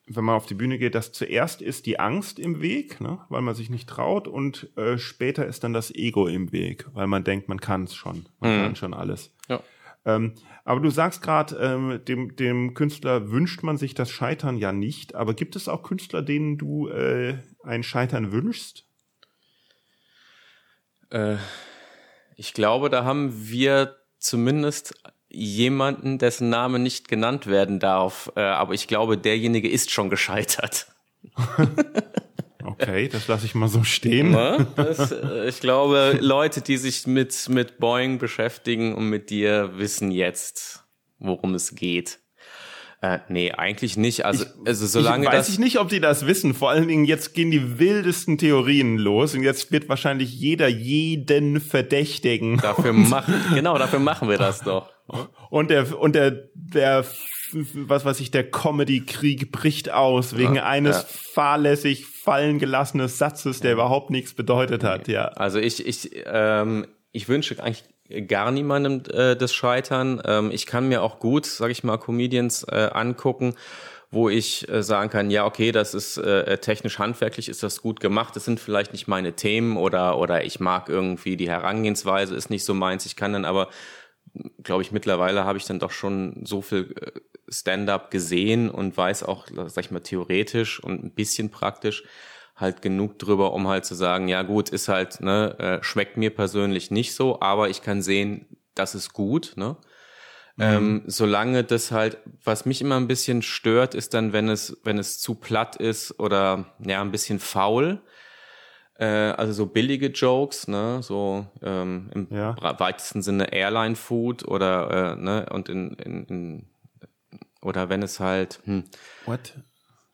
wenn man auf die Bühne geht, dass zuerst ist die Angst im Weg, ne, weil man sich nicht traut und äh, später ist dann das Ego im Weg, weil man denkt, man kann es schon, man mhm. kann schon alles. Ja. Ähm, aber du sagst gerade, ähm, dem, dem Künstler wünscht man sich das Scheitern ja nicht, aber gibt es auch Künstler, denen du äh, ein Scheitern wünschst? Äh, ich glaube, da haben wir zumindest jemanden, dessen Name nicht genannt werden darf. Äh, aber ich glaube, derjenige ist schon gescheitert. [LAUGHS] okay, das lasse ich mal so stehen. Das, äh, ich glaube, Leute, die sich mit, mit Boeing beschäftigen und mit dir, wissen jetzt, worum es geht. Äh, nee, eigentlich nicht. Also, ich, also solange ich weiß das ich nicht, ob die das wissen. Vor allen Dingen jetzt gehen die wildesten Theorien los und jetzt wird wahrscheinlich jeder jeden verdächtigen. Dafür machen, genau, dafür machen wir das doch. Und der und der der was weiß ich, der Comedy-Krieg bricht aus wegen ja, eines ja. fahrlässig fallen gelassenen Satzes, der überhaupt nichts bedeutet hat. Ja. Also ich ich ähm, ich wünsche eigentlich gar niemandem äh, das Scheitern. Ähm, ich kann mir auch gut, sag ich mal, Comedians äh, angucken, wo ich äh, sagen kann, ja, okay, das ist äh, technisch handwerklich, ist das gut gemacht, das sind vielleicht nicht meine Themen oder, oder ich mag irgendwie die Herangehensweise, ist nicht so meins. Ich kann dann aber glaube ich, mittlerweile habe ich dann doch schon so viel äh, Stand-up gesehen und weiß auch, sag ich mal, theoretisch und ein bisschen praktisch halt genug drüber, um halt zu sagen, ja gut, ist halt, ne, äh, schmeckt mir persönlich nicht so, aber ich kann sehen, das ist gut, ne? Mhm. Ähm, solange das halt, was mich immer ein bisschen stört, ist dann, wenn es, wenn es zu platt ist oder ja, ein bisschen faul. Äh, also so billige Jokes, ne, so ähm, im ja. weitesten Sinne Airline-Food oder äh, ne, und in, in, in oder wenn es halt hm, What?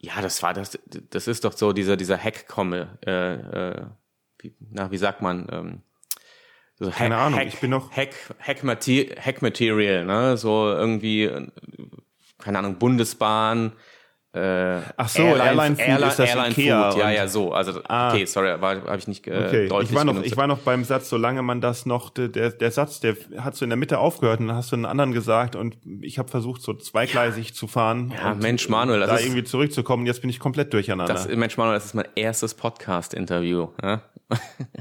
Ja, das war das. Das ist doch so dieser dieser Hack-Komme. Äh, äh, wie, na, wie sagt man? Ähm, so Keine Hack, Ahnung. Hack, ich bin noch Hack Hack, Material, Hack Material, ne? So irgendwie keine Ahnung Bundesbahn äh, Ach so, Airline, Airline Food Airline, ist das Airline Ikea Food, ja, ja, so. Also, ah. okay, sorry, habe ich nicht äh, okay. deutlich ich war noch, Ich war noch beim Satz, solange man das noch, der, der Satz, der hat so in der Mitte aufgehört und dann hast du einen anderen gesagt und ich habe versucht, so zweigleisig ja. zu fahren. Ja, Mensch, Manuel, das da ist, irgendwie zurückzukommen. Jetzt bin ich komplett durcheinander. Das, Mensch, Manuel, das ist mein erstes Podcast-Interview. Ja?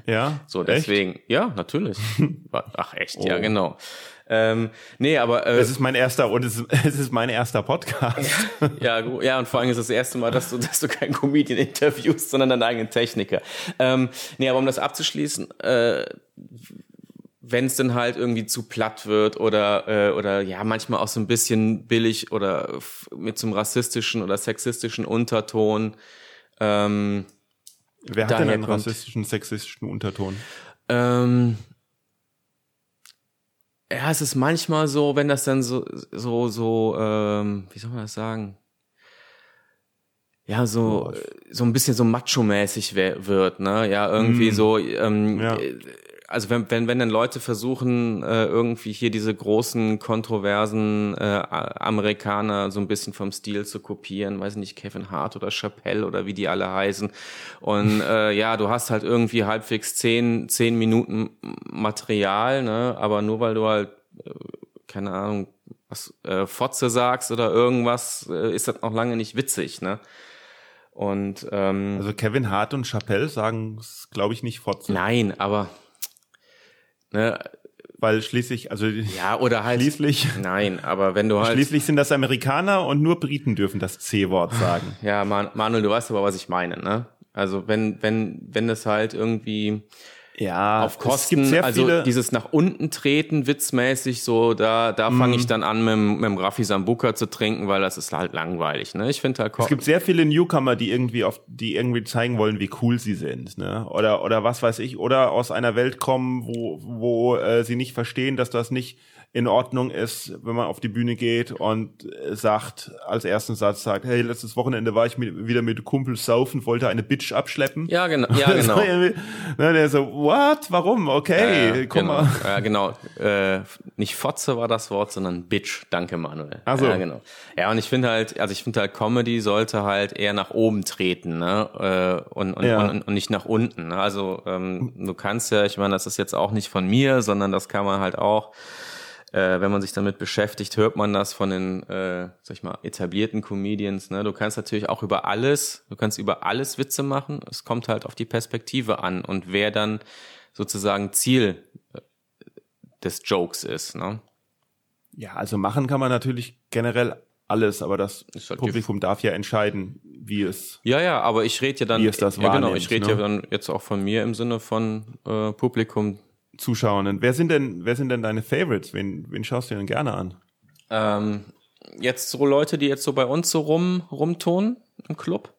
ja? [LAUGHS] so, deswegen, echt? ja, natürlich. [LAUGHS] Ach, echt, oh. ja, genau. Ähm, nee, aber äh, es ist mein erster und es ist, [LAUGHS] es ist mein erster Podcast. [LAUGHS] ja, ja, und vor allem ist es das erste Mal, dass du, dass du keinen Comedian interviewst, sondern deinen eigenen Techniker. Ähm, nee, aber um das abzuschließen, äh, wenn es dann halt irgendwie zu platt wird oder äh, oder ja manchmal auch so ein bisschen billig oder mit so einem rassistischen oder sexistischen Unterton. Ähm, Wer hat denn einen rassistischen, sexistischen Unterton? Ähm, ja, es ist manchmal so, wenn das dann so, so, so, ähm, wie soll man das sagen? Ja, so, so ein bisschen so macho-mäßig wird, ne? Ja, irgendwie mm. so, ähm, ja. Also wenn, wenn, wenn dann Leute versuchen, äh, irgendwie hier diese großen, kontroversen äh, Amerikaner so ein bisschen vom Stil zu kopieren, weiß nicht, Kevin Hart oder Chappelle oder wie die alle heißen. Und [LAUGHS] äh, ja, du hast halt irgendwie halbwegs zehn, zehn Minuten Material, ne? Aber nur weil du halt, äh, keine Ahnung, was äh, Fotze sagst oder irgendwas, äh, ist das noch lange nicht witzig, ne? Und ähm, also Kevin Hart und Chappelle sagen es, glaube ich, nicht Fotze. Nein, aber Ne? Weil schließlich, also ja oder halt schließlich. Nein, aber wenn du halt schließlich sind das Amerikaner und nur Briten dürfen das C-Wort sagen. [LAUGHS] Ja, Man Manuel, du weißt aber, was ich meine, ne? Also wenn wenn wenn es halt irgendwie ja, auf Kosten, also dieses nach unten treten, witzmäßig, so, da, da mm. fange ich dann an, mit, mit dem Raffi Sambuka zu trinken, weil das ist halt langweilig, ne? Ich finde halt Es gibt sehr viele Newcomer, die irgendwie auf, die irgendwie zeigen wollen, wie cool sie sind, ne? Oder, oder was weiß ich, oder aus einer Welt kommen, wo, wo äh, sie nicht verstehen, dass das nicht in Ordnung ist, wenn man auf die Bühne geht und sagt, als ersten Satz sagt, hey, letztes Wochenende war ich mit, wieder mit Kumpels saufen, wollte eine Bitch abschleppen. Ja, [LAUGHS] genau. Ja, genau. ne, der so, what? Warum? Okay, äh, komm genau. mal. Ja, genau. Äh, nicht Fotze war das Wort, sondern Bitch. Danke, Manuel. Ach so. Ja, genau. Ja, und ich finde halt, also ich finde halt, Comedy sollte halt eher nach oben treten, ne? Äh, und, und, ja. und, und nicht nach unten. Ne? Also ähm, du kannst ja, ich meine, das ist jetzt auch nicht von mir, sondern das kann man halt auch äh, wenn man sich damit beschäftigt, hört man das von den, äh, sag ich mal, etablierten Comedians. Ne? Du kannst natürlich auch über alles, du kannst über alles Witze machen. Es kommt halt auf die Perspektive an und wer dann sozusagen Ziel äh, des Jokes ist. Ne? Ja, also machen kann man natürlich generell alles, aber das halt Publikum darf ja entscheiden, wie es. Ja, ja, aber ich rede ja dann. Wie es das ja, genau, ich rede ne? ja dann jetzt auch von mir im Sinne von äh, Publikum, Zuschauern. Wer sind denn, wer sind denn deine Favorites? Wen, wen schaust du denn gerne an? Ähm, jetzt so Leute, die jetzt so bei uns so rum, rumtun im Club?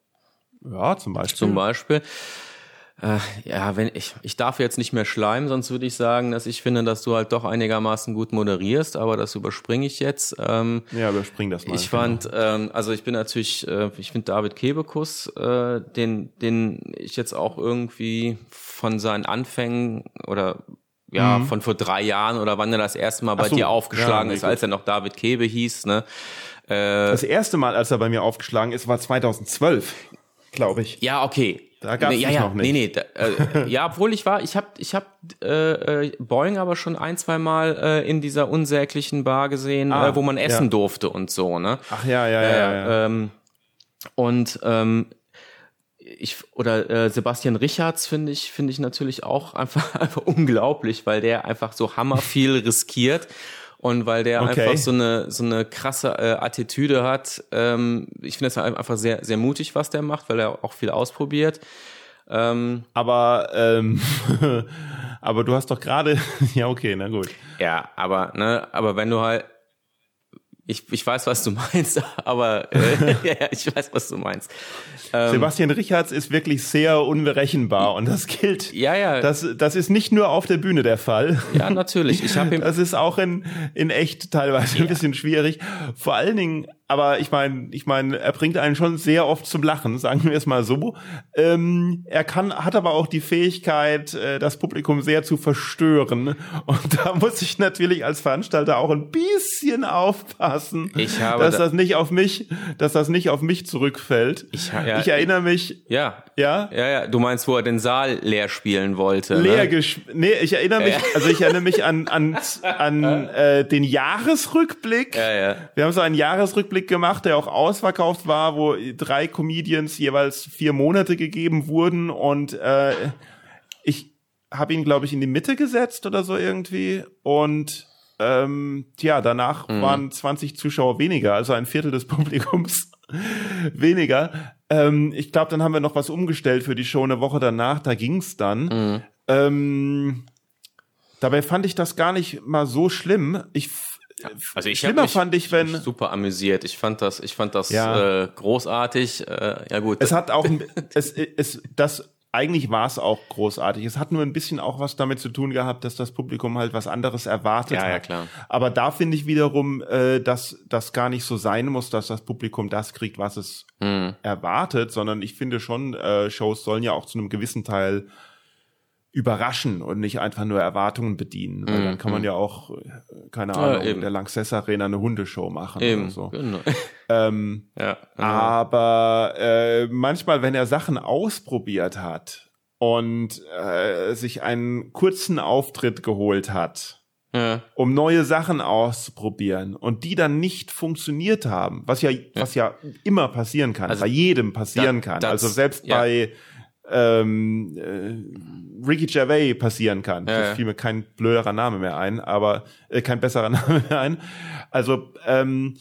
Ja, zum Beispiel. Zum Beispiel. Äh, ja, wenn ich, ich darf jetzt nicht mehr schleimen, sonst würde ich sagen, dass ich finde, dass du halt doch einigermaßen gut moderierst, aber das überspringe ich jetzt. Ähm, ja, überspring das mal. Ich fand, genau. ähm, also ich bin natürlich, äh, ich finde David Kebekus, äh, den, den ich jetzt auch irgendwie von seinen Anfängen oder ja, mhm. von vor drei Jahren oder wann er das erste Mal bei so, dir aufgeschlagen ja, ist, als er noch David Kebe hieß, ne? Äh, das erste Mal, als er bei mir aufgeschlagen ist, war 2012, glaube ich. Ja, okay. Da gab's nee, ja, ja, noch nicht. Nee, nee, da, äh, [LAUGHS] ja, obwohl ich war, ich habe ich hab, äh, äh, Boeing aber schon ein, zwei Mal äh, in dieser unsäglichen Bar gesehen, ah, äh, wo man essen ja. durfte und so, ne? Ach ja, ja, ja. ja, ja. Ähm, und ähm, ich oder äh, Sebastian Richards finde ich finde ich natürlich auch einfach [LAUGHS] einfach unglaublich, weil der einfach so hammer viel [LAUGHS] riskiert Und weil der Okay. einfach so eine so eine krasse äh, Attitüde hat, ähm, ich finde das einfach sehr sehr mutig, was der macht, weil er auch viel ausprobiert. Ähm, Aber, ähm, [LAUGHS] aber du hast doch gerade, ja, okay, na gut. ja, aber ne, aber wenn du halt ich, ich weiß, was du meinst, [LAUGHS] aber äh, [LAUGHS] ja, ich weiß, was du meinst. Ähm, Sebastian Richards ist wirklich sehr unberechenbar und das gilt. Ja, ja. Das, das ist nicht nur auf der Bühne der Fall. ja, natürlich. Ich habe [LAUGHS] ihm Das ist auch in, in echt teilweise ein bisschen schwierig. Vor allen Dingen, aber ich meine, ich meine, er bringt einen schon sehr oft zum Lachen, sagen wir es mal so. Ähm, er kann, hat aber auch die Fähigkeit, äh, das Publikum sehr zu verstören. Und da muss ich natürlich als Veranstalter auch ein bisschen aufpassen, Ich habe dass da- das nicht auf mich, dass das nicht auf mich zurückfällt. Ich ja, ich erinnere mich, ja, ja, ja, ja. Du meinst, wo er den Saal leer spielen wollte? leer ne? gesch Nee, ich erinnere mich, also ich erinnere mich an, an, [LAUGHS] an äh, den Jahresrückblick. Ja, ja. Wir haben so einen Jahresrückblick gemacht, der auch ausverkauft war, wo drei Comedians jeweils vier Monate gegeben wurden und äh, ich habe ihn, glaube ich, in die Mitte gesetzt oder so irgendwie und ähm, tja, danach Mhm. waren 20 Zuschauer weniger, also ein Viertel des [LAUGHS] Publikums weniger. Ähm, ich glaube, dann haben wir noch was umgestellt für die Show eine Woche danach, da ging's dann. Mhm. Ähm, dabei fand ich das gar nicht mal so schlimm. Ich Also ich schlimmer mich fand ich, wenn super amüsiert. Ich fand das, ich fand das Ja. äh, großartig. Äh, ja gut. es hat auch [LAUGHS] ein- es, es das eigentlich war es auch großartig. Es hat nur ein bisschen auch was damit zu tun gehabt, dass das Publikum halt was anderes erwartet Ja, hat. ja, klar. Aber da finde ich wiederum, äh, dass das gar nicht so sein muss, dass das Publikum das kriegt, was es Hm. erwartet, sondern ich finde schon, äh, Shows sollen ja auch zu einem gewissen Teil überraschen und nicht einfach nur Erwartungen bedienen. Weil dann kann man ja auch, äh, keine Ahnung, in Mhm. eben. der Lanxess Arena eine Hundeshow machen Eben. oder so. Genau. [LAUGHS] Ähm, ja. aber äh, manchmal, wenn er Sachen ausprobiert hat und äh, sich einen kurzen Auftritt geholt hat, ja. um neue Sachen auszuprobieren und die dann nicht funktioniert haben, was ja, was ja immer passieren kann, Also, bei jedem passieren da- kann. also selbst ja. bei ähm, äh, Ricky Gervais passieren kann. Ja, Das fiel mir kein blöderer Name mehr ein, aber äh, kein besserer [LAUGHS] Name mehr ein. Also ähm,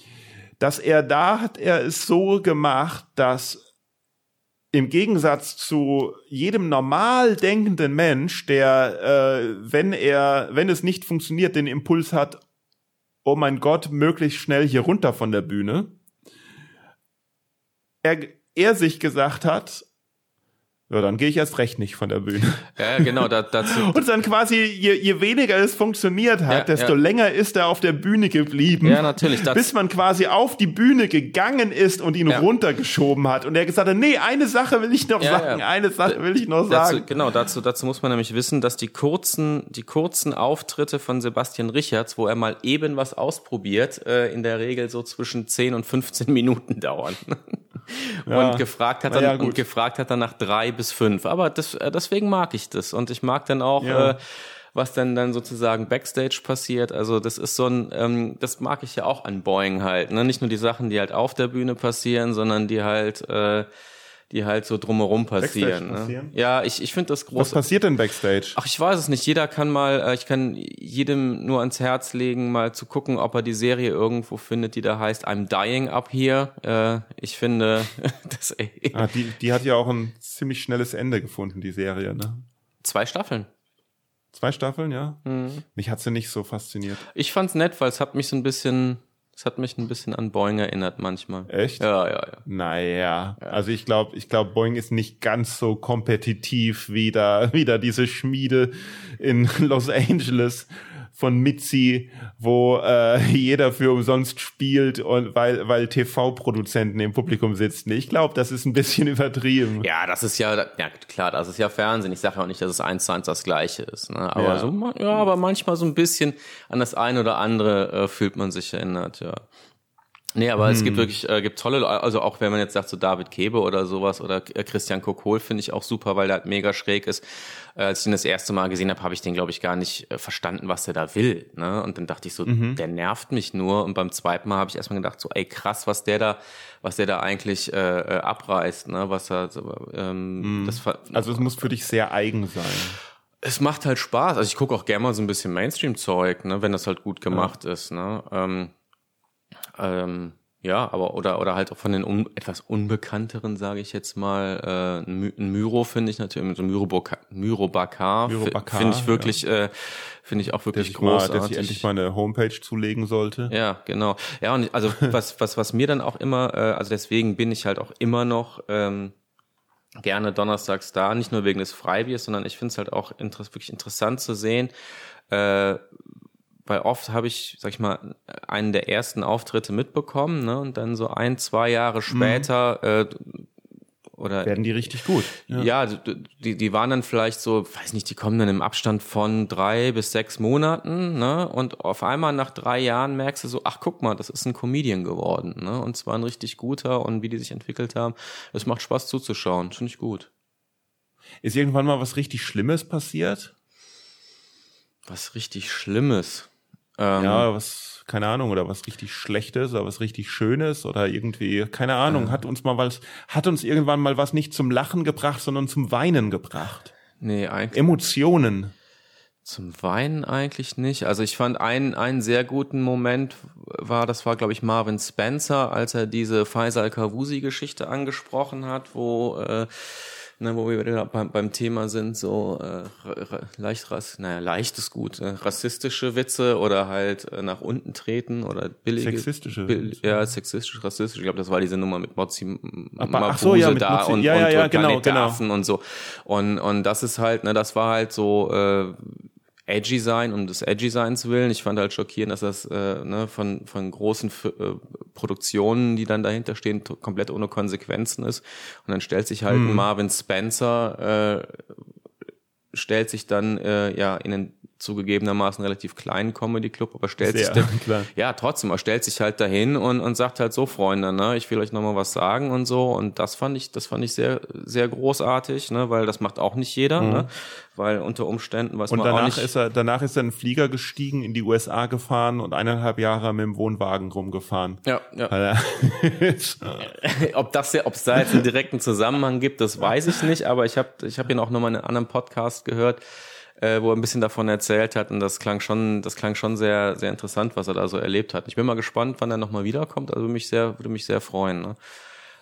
dass er da hat er es so gemacht, dass im Gegensatz zu jedem normal denkenden Mensch, der, äh, wenn er, wenn es nicht funktioniert, den Impuls hat, oh mein Gott, möglichst schnell hier runter von der Bühne, er, er sich gesagt hat, ja, dann gehe ich erst recht nicht von der Bühne. ja, genau. Da, dazu. [LAUGHS] Und dann quasi, je, je weniger es funktioniert hat, Ja, desto ja. länger ist er auf der Bühne geblieben. Ja, natürlich. Das, bis man quasi auf die Bühne gegangen ist und ihn Ja. runtergeschoben hat. Und er gesagt hat, nee, eine Sache will ich noch sagen, eine Sache will ich noch dazu, sagen. genau, dazu, dazu muss man nämlich wissen, dass die kurzen, die kurzen Auftritte von Sebastian Richards, wo er mal eben was ausprobiert, äh, in der Regel so zwischen 10 und 15 Minuten [LAUGHS] dauern. Und gefragt hat ja, und gefragt hat er nach drei bis fünf. Aber das, äh, deswegen mag ich das und ich mag dann auch, Ja. äh, was dann dann sozusagen backstage passiert. Also das ist so ein, ähm, das mag ich ja auch an Boeing halt. Ne? Nicht nur die Sachen, die halt auf der Bühne passieren, sondern die halt, äh, die halt so drumherum passieren. Ne? passieren? Ja, ich, ich finde das Was groß. passiert denn backstage? Ach, ich weiß es nicht. Jeder kann mal, äh, ich kann jedem nur ans Herz legen, mal zu gucken, ob er die Serie irgendwo findet, die da heißt I'm Dying Up Here. Äh, ich finde, [LAUGHS] das Ah, die, die hat ja auch ein ziemlich schnelles Ende gefunden, die Serie, ne? zwei Staffeln. Zwei Staffeln, ja? Mhm. Mich hat sie nicht so fasziniert. Ich fand's nett, weil es hat mich so ein bisschen, es hat mich ein bisschen an Boeing erinnert manchmal. Echt? Ja, ja, ja. Naja, also ich glaube, ich glaube, Boeing ist nicht ganz so kompetitiv wie da, wie da diese Schmiede in Los Angeles von Mitzi, wo äh, [LAUGHS] jeder für umsonst spielt und weil, weil TV-Produzenten im Publikum sitzen. Ich glaube, das ist ein bisschen [LAUGHS] übertrieben. Ja, das ist ja, ja klar, das ist ja Fernsehen. Ich sage ja auch nicht, dass es eins zu eins das Gleiche ist. Ne? Aber Ja. so, ja, aber manchmal so ein bisschen an das eine oder andere äh, fühlt man sich erinnert, ja. Nee, aber es gibt wirklich, äh, gibt tolle, Le- also auch wenn man jetzt sagt, so David Kebe oder sowas oder äh, Christian Kokol finde ich auch super, weil der halt mega schräg ist. Äh, als ich ihn das erste Mal gesehen habe, habe ich den, glaube ich, gar nicht äh, verstanden, was der da will. Ne? Und dann dachte ich so, der nervt mich nur. Und beim zweiten Mal habe ich erstmal gedacht, so, ey krass, was der da, was der da eigentlich äh, äh, abreißt, ne? Was er, ähm, das ver- Also es muss für dich sehr eigen sein. Es macht halt Spaß. Also ich gucke auch gerne mal so ein bisschen Mainstream-Zeug, ne, wenn das halt gut gemacht ja. ist. Ne? Ähm, ähm, ja, aber oder oder halt auch von den un, etwas unbekannteren, sage ich jetzt mal, äh, ein Myro finde ich natürlich, so Myro Myro Bakar, finde ich wirklich, ja. äh, finde ich auch wirklich der großartig. Mal, dass ich endlich mal eine Homepage zulegen sollte. Ja, genau. Ja und also [LAUGHS] was was was mir dann auch immer, äh, also deswegen bin ich halt auch immer noch ähm, gerne donnerstags da, nicht nur wegen des Freibiers, sondern ich finde es halt auch inter wirklich interessant zu sehen. Äh, weil oft habe ich, sag ich mal, einen der ersten Auftritte mitbekommen, ne? Und dann so ein, zwei Jahre mhm. später mhm. äh, oder werden die richtig gut. Ja. ja, die, die waren dann vielleicht so, weiß nicht, die kommen dann im Abstand von drei bis sechs Monaten, ne? Und auf einmal nach drei Jahren merkst du so, ach guck mal, das ist ein Comedian geworden, ne? Und zwar ein richtig guter und wie die sich entwickelt haben, es macht Spaß zuzuschauen, finde ich gut. Ist irgendwann mal was richtig Schlimmes passiert? Was richtig Schlimmes? Ähm, ja, was, keine Ahnung, oder was richtig Schlechtes oder was richtig Schönes oder irgendwie, keine Ahnung, äh, hat uns mal was, hat uns irgendwann mal was nicht zum Lachen gebracht, sondern zum Weinen gebracht. Nee, eigentlich. Emotionen. Zum Weinen eigentlich nicht. Also ich fand einen, einen sehr guten Moment war, das war glaube ich Marvin Spencer, als er diese Faisal Kavusi Geschichte angesprochen hat, wo äh, ne, wo wir wieder beim, beim Thema sind, so äh, leicht, rass, naja, leicht ist gut, äh, rassistische Witze oder halt äh, nach unten treten oder billige. Sexistische. Bill, ja, sexistisch, rassistisch. Ich glaube, das war diese Nummer mit Mozi Mabuse so, ja, da Mozzi, und, ja, ja, ja, und genau, genau. und so. Und, und das ist halt, ne, das war halt so, äh, edgy sein um des edgy Seins willen. Ich fand halt schockierend, dass das äh, ne, von, von großen F äh, Produktionen, die dann dahinter stehen, komplett ohne Konsequenzen ist. Und dann stellt sich halt hm. Marvin Spencer, äh, stellt sich dann äh, ja in den zugegebenermaßen relativ kleinen Comedy Club, aber stellt Sehr, sich dann, [LAUGHS] ja trotzdem, er stellt sich halt dahin und, und sagt halt so Freunde, ne, ich will euch noch mal was sagen und so und das fand ich, das fand ich sehr sehr großartig, ne, weil das macht auch nicht jeder, mhm. ne, weil unter Umständen was und man danach auch nicht ist er danach ist er in einen Flieger gestiegen in die USA gefahren und eineinhalb Jahre mit dem Wohnwagen rumgefahren. Ja, ja. [LAUGHS] ob das ob es da jetzt einen direkten Zusammenhang gibt, das weiß ich nicht, aber ich habe ich habe ihn auch noch mal in einem anderen Podcast gehört äh, wo er ein bisschen davon erzählt hat und das klang schon, das klang schon sehr, sehr interessant, was er da so erlebt hat. Ich bin mal gespannt, wann er nochmal wiederkommt. Also würde mich sehr, würde mich sehr freuen. Ne?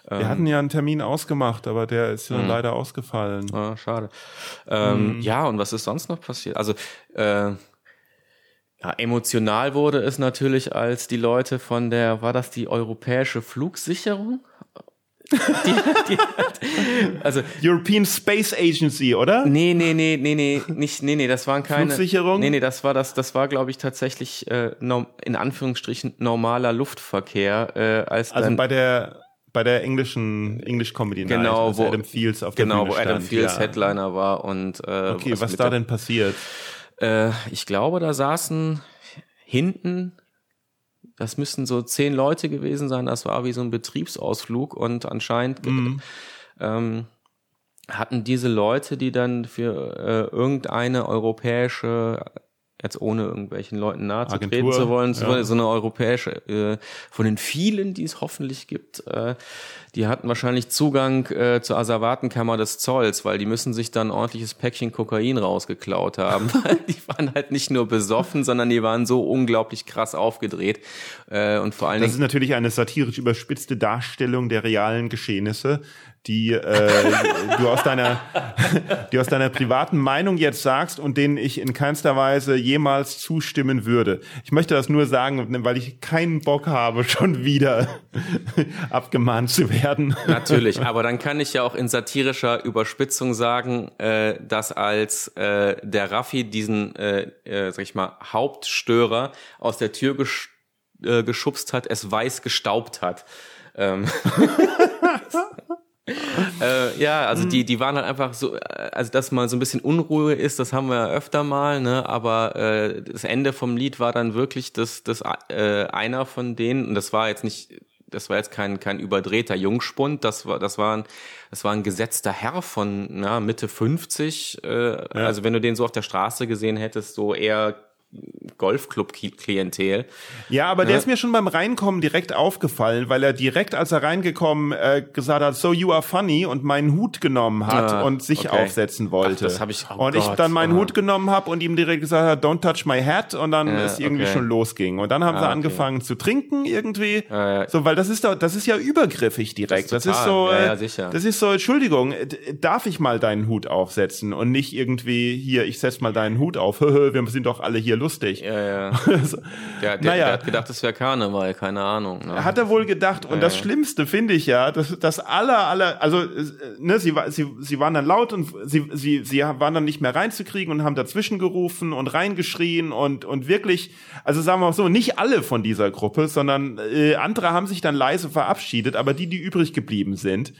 Wir ähm, hatten ja einen Termin ausgemacht, aber der ist ja mh. leider ausgefallen. Ah, schade. Ähm, mhm. Ja, und was ist sonst noch passiert? Also äh, ja, emotional wurde es natürlich, als die Leute von der, war das die europäische Flugsicherung? Die, die hat, also European Space Agency, oder? Nee, nee, nee, nee, nee, nicht, nee, nee, das waren keine Flugsicherung. Nee, nee, das war das, das war, glaube ich, tatsächlich äh, in Anführungsstrichen normaler Luftverkehr, äh, als also bei der bei der englischen English Comedy Night, genau, wo Adam Fields auf der genau, Bühne wo Adam Fields ja. Headliner war und äh, okay, was, was da denn passiert? Äh, ich glaube, da saßen hinten das müssten so zehn Leute gewesen sein. Das war wie so ein Betriebsausflug und anscheinend mhm. ähm, hatten diese Leute, die dann für äh, irgendeine europäische jetzt ohne irgendwelchen Leuten nahe zu treten zu wollen, ja. so eine europäische, äh, von den vielen, die es hoffentlich gibt, äh, die hatten wahrscheinlich Zugang äh, zur Asservatenkammer des Zolls, weil die müssen sich dann ein ordentliches Päckchen Kokain rausgeklaut haben. [LAUGHS] [LAUGHS] die waren halt nicht nur besoffen, sondern die waren so unglaublich krass aufgedreht. Äh, und vor allen Das ist natürlich eine satirisch überspitzte Darstellung der realen Geschehnisse die äh, du aus deiner die aus deiner privaten Meinung jetzt sagst und denen ich in keinster Weise jemals zustimmen würde. Ich möchte das nur sagen, weil ich keinen Bock habe, schon wieder abgemahnt zu werden. Natürlich, aber dann kann ich ja auch in satirischer Überspitzung sagen, äh, dass als äh, der Raffi diesen, äh, äh, sag ich mal, Hauptstörer aus der Tür gesch äh, geschubst hat, es weiß gestaubt hat. Ähm [LAUGHS] äh, ja, also die, die waren halt einfach so, äh, also dass mal so ein bisschen Unruhe ist, das haben wir ja öfter mal, ne? Aber äh, das Ende vom Lied war dann wirklich, dass, dass äh, einer von denen, und das war jetzt nicht, das war jetzt kein, kein überdrehter Jungspund, das war, das war ein, das war ein gesetzter Herr von na, Mitte 50. Äh, ja. Also wenn du den so auf der Straße gesehen hättest, so eher Golfclub-Klientel. Ja, aber der ist mir schon beim Reinkommen direkt aufgefallen, weil er direkt, als er reingekommen, äh, gesagt hat, so you are funny und meinen Hut genommen hat Ah, und sich okay. aufsetzen wollte. Ach, das hab ich- oh und ich Gott, dann meinen oh. Hut genommen habe und ihm direkt gesagt habe, don't touch my hat und dann Ja, es irgendwie okay. schon losging. Und dann haben Ah, sie okay. angefangen zu trinken irgendwie. Ja, ja. So, weil das ist doch, das ist ja übergriffig direkt. Das Das ist, ist so. Ja, äh, ja, sicher. das ist so, Entschuldigung, äh, darf ich mal deinen Hut aufsetzen und nicht irgendwie hier, ich setz mal deinen Hut auf. [LAUGHS] Wir sind doch alle hier lustig. Ja, ja. [LAUGHS] Der, der, Naja. der hat gedacht, das wäre Karneval, keine Ahnung. Ne? Hat er wohl gedacht. Und das Ja. Schlimmste finde ich ja, dass das aller, aller, also, ne, sie, war- sie, sie waren dann laut und sie, sie, sie waren dann nicht mehr reinzukriegen und haben dazwischen gerufen und reingeschrien und, und wirklich, also sagen wir mal so, nicht alle von dieser Gruppe, sondern äh, andere haben sich dann leise verabschiedet, aber die, die übrig geblieben sind.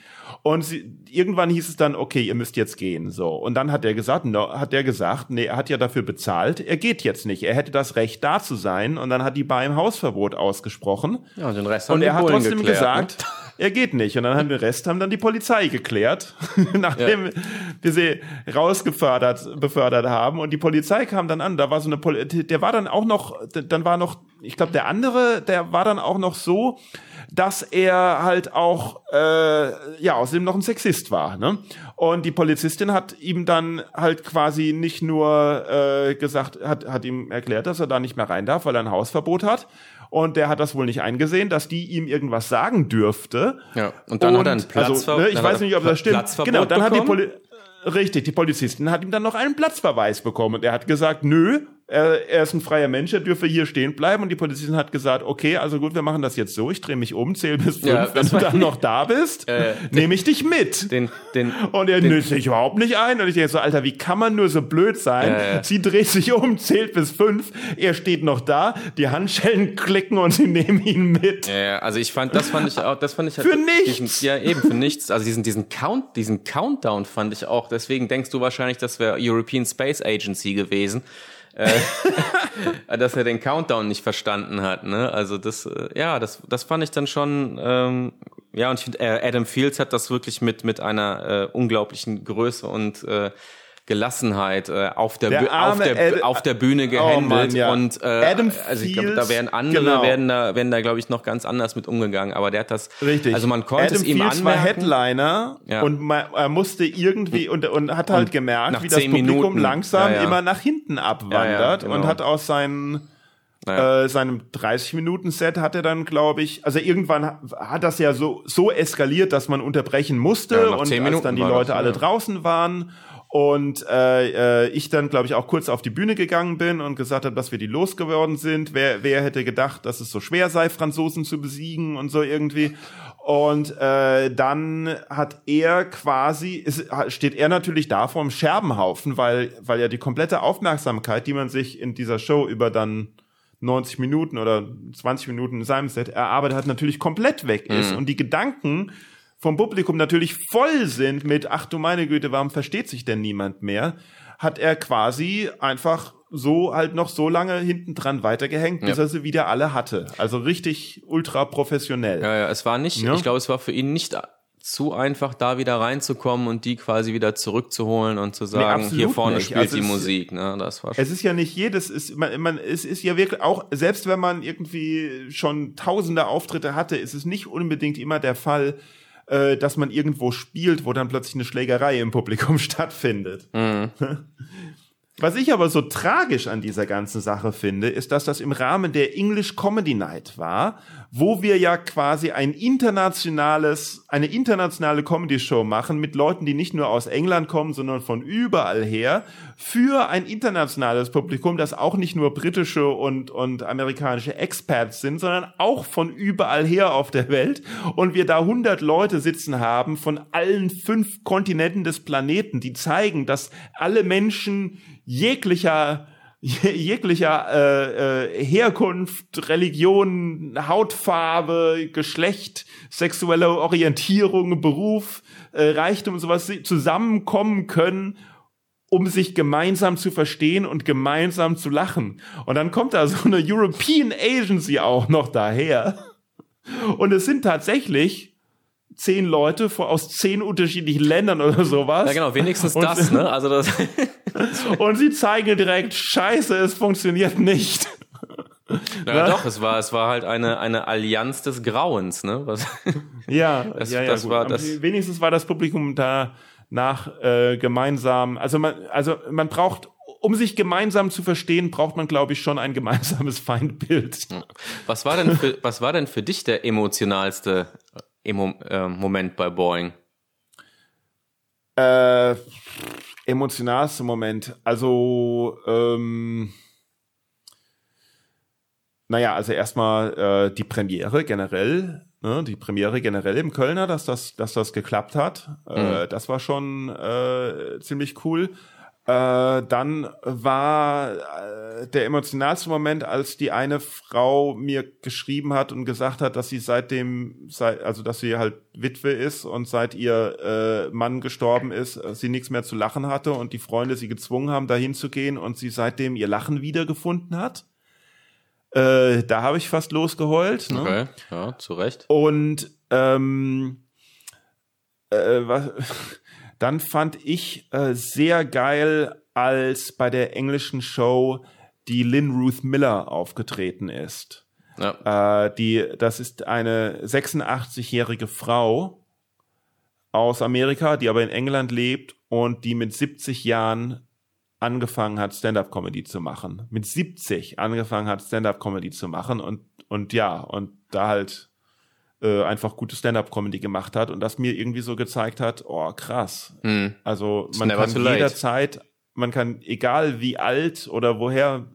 Und sie, irgendwann hieß es dann, okay, ihr müsst jetzt gehen, so. Und dann hat er gesagt, no, hat er gesagt, nee, er hat ja dafür bezahlt, er geht jetzt nicht. Er hätte das Recht, da zu sein. Und dann hat die bei ihm Hausverbot ausgesprochen. ja, und den Rest haben Und er hat trotzdem geklärt, gesagt, Ne? [LAUGHS] er geht nicht. Und dann haben den Rest haben dann die Polizei geklärt, [LAUGHS] nachdem wir sie rausgefördert befördert haben. Und die Polizei kam dann an. Da war so eine Poli der war dann auch noch, dann war noch, ich glaube, der andere, der war dann auch noch so, dass er halt auch äh, ja außerdem noch ein Sexist war. Ne? Und die Polizistin hat ihm dann halt quasi nicht nur äh, gesagt, hat, hat ihm erklärt, dass er da nicht mehr rein darf, weil er ein Hausverbot hat. Und der hat das wohl nicht eingesehen, dass die ihm irgendwas sagen dürfte. Ja, und dann hat er einen Platzver- also, ne, Ich weiß nicht, ob das stimmt. Genau, dann hat die bekommen? Poli Richtig, die Polizistin hat ihm dann noch einen Platzverweis bekommen und er hat gesagt, nö, er, er ist ein freier Mensch, er dürfe hier stehen bleiben und die Polizistin hat gesagt, okay, also gut, wir machen das jetzt so, ich drehe mich um, zähle bis fünf, Ja, wenn du dann noch da bist, Äh, nehme ich dich mit. Den, den, Und er nützt sich überhaupt nicht ein. Und ich denke so, Alter, wie kann man nur so blöd sein? Ja. Sie dreht sich um, zählt bis fünf. Er steht noch da, die Handschellen klicken und sie nehmen ihn mit. Ja, also ich fand, das fand ich auch, das fand ich halt Für nichts! Diesen, ja, eben für nichts. Also diesen, diesen Count, diesen Countdown fand ich auch. Deswegen denkst du wahrscheinlich, das wäre European Space Agency gewesen. Äh, [LAUGHS] dass er den Countdown nicht verstanden hat, ne? Also das, äh, ja, das, das fand ich dann schon, ähm, ja, und ich finde, äh, Adam Fields hat das wirklich mit, mit einer äh, unglaublichen Größe und äh, Gelassenheit äh, auf der, Der auf der, Ad- auf der Bühne Oh gehandelt Mann, ja. und äh, Adam also ich glaube, da wären andere genau. werden da werden da glaube ich noch ganz anders mit umgegangen, aber der hat das Richtig. Also man konnte Adam es ihm Fields war anmerken. Headliner Ja. und ma- er musste irgendwie und, und hat halt gemerkt, nach wie das Publikum Minuten, langsam ja, immer nach hinten abwandert ja, und genau. hat aus seinen Naja. äh, seinem 30 Minuten Set hat er dann glaube ich also irgendwann ha- hat das ja so so eskaliert dass man unterbrechen musste Ja, und als dann die war Leute das, alle ja. draußen waren und äh, äh, ich dann glaube ich auch kurz auf die Bühne gegangen bin und gesagt habe dass wir die losgeworden sind. Wer wer hätte gedacht dass es so schwer sei Franzosen zu besiegen und so irgendwie. Und äh, dann hat er quasi, ist, steht er natürlich da vor einem Scherbenhaufen, weil, weil ja die komplette Aufmerksamkeit, die man sich in dieser Show über dann 90 Minuten oder 20 Minuten in seinem Set erarbeitet hat, natürlich komplett weg ist. Und die Gedanken vom Publikum natürlich voll sind mit, ach du meine Güte, warum versteht sich denn niemand mehr? Hat er quasi einfach so halt noch so lange hinten dran weitergehängt, bis Ja. er sie wieder alle hatte. Also richtig ultra professionell. Ja, ja, es war nicht, Ja. ich glaube, es war für ihn nicht zu einfach, da wieder reinzukommen und die quasi wieder zurückzuholen und zu sagen, absolut hier vorne nicht. spielt Also die Musik. Ne? Das war schon, Es ist ja nicht jedes, ist, man, man, es ist ja wirklich auch, selbst wenn man irgendwie schon tausende Auftritte hatte, ist es nicht unbedingt immer der Fall, äh, dass man irgendwo spielt, wo dann plötzlich eine Schlägerei im Publikum [LAUGHS] stattfindet. [LAUGHS] Was ich aber so tragisch an dieser ganzen Sache finde, ist, dass das im Rahmen der English Comedy Night war, wo wir ja quasi ein internationales, eine internationale Comedy Show machen mit Leuten, die nicht nur aus England kommen, sondern von überall her, für ein internationales Publikum, das auch nicht nur britische und, und amerikanische Experts sind, sondern auch von überall her auf der Welt. Und wir da 100 Leute sitzen haben von allen fünf Kontinenten des Planeten, die zeigen, dass alle Menschen jeglicher je- jeglicher äh, äh, Herkunft, Religion, Hautfarbe, Geschlecht, sexuelle Orientierung, Beruf, äh, Reichtum und sowas zusammenkommen können, um sich gemeinsam zu verstehen und gemeinsam zu lachen. Und dann kommt da so eine European Agency auch noch daher. Und es sind tatsächlich zehn Leute aus zehn unterschiedlichen Ländern oder sowas. ja genau, wenigstens Und- das, ne? Also das, [LAUGHS] [LAUGHS] [LAUGHS] und sie zeigen direkt, scheiße, es funktioniert nicht. Ja, doch, es war, es war halt eine, eine Allianz des Grauens, ne? Was, [LAUGHS] ja, das, ja, ja, das gut. war Aber das. Wenigstens war das Publikum da nach äh, gemeinsam, also man, also man braucht, um sich gemeinsam zu verstehen, braucht man, glaube ich, schon ein gemeinsames [LAUGHS] Feindbild. Was war denn für, was war denn für dich der emotionalste Emo, äh, Moment bei Boeing? Äh, emotionalste Moment. Also, ähm, naja, also erstmal äh, die Premiere generell, ne, die Premiere generell im Kölner, dass das, dass das geklappt hat. Äh, das war schon äh, ziemlich cool. Äh, dann war äh, der emotionalste Moment, als die eine Frau mir geschrieben hat und gesagt hat, dass sie seitdem, seit, also dass sie halt Witwe ist und seit ihr äh, Mann gestorben ist, äh, sie nichts mehr zu lachen hatte und die Freunde sie gezwungen haben, dahin zu gehen und sie seitdem ihr Lachen wiedergefunden hat. Äh, da habe ich fast losgeheult. Ne? Okay, ja, zu Recht. Und ähm, äh, was, dann fand ich äh, sehr geil, als bei der englischen Show die Lynn Ruth Miller aufgetreten ist. Ja. Äh, die, das ist eine 86-jährige Frau aus Amerika, die aber in England lebt und die mit 70 Jahren angefangen hat, Stand-up-Comedy zu machen. Mit 70 angefangen hat, Stand-up-Comedy zu machen und, und ja, und da halt äh, einfach gute Stand-up-Comedy gemacht hat und das mir irgendwie so gezeigt hat, oh krass. Mhm. Also man never kann jederzeit, man kann, egal wie alt oder woher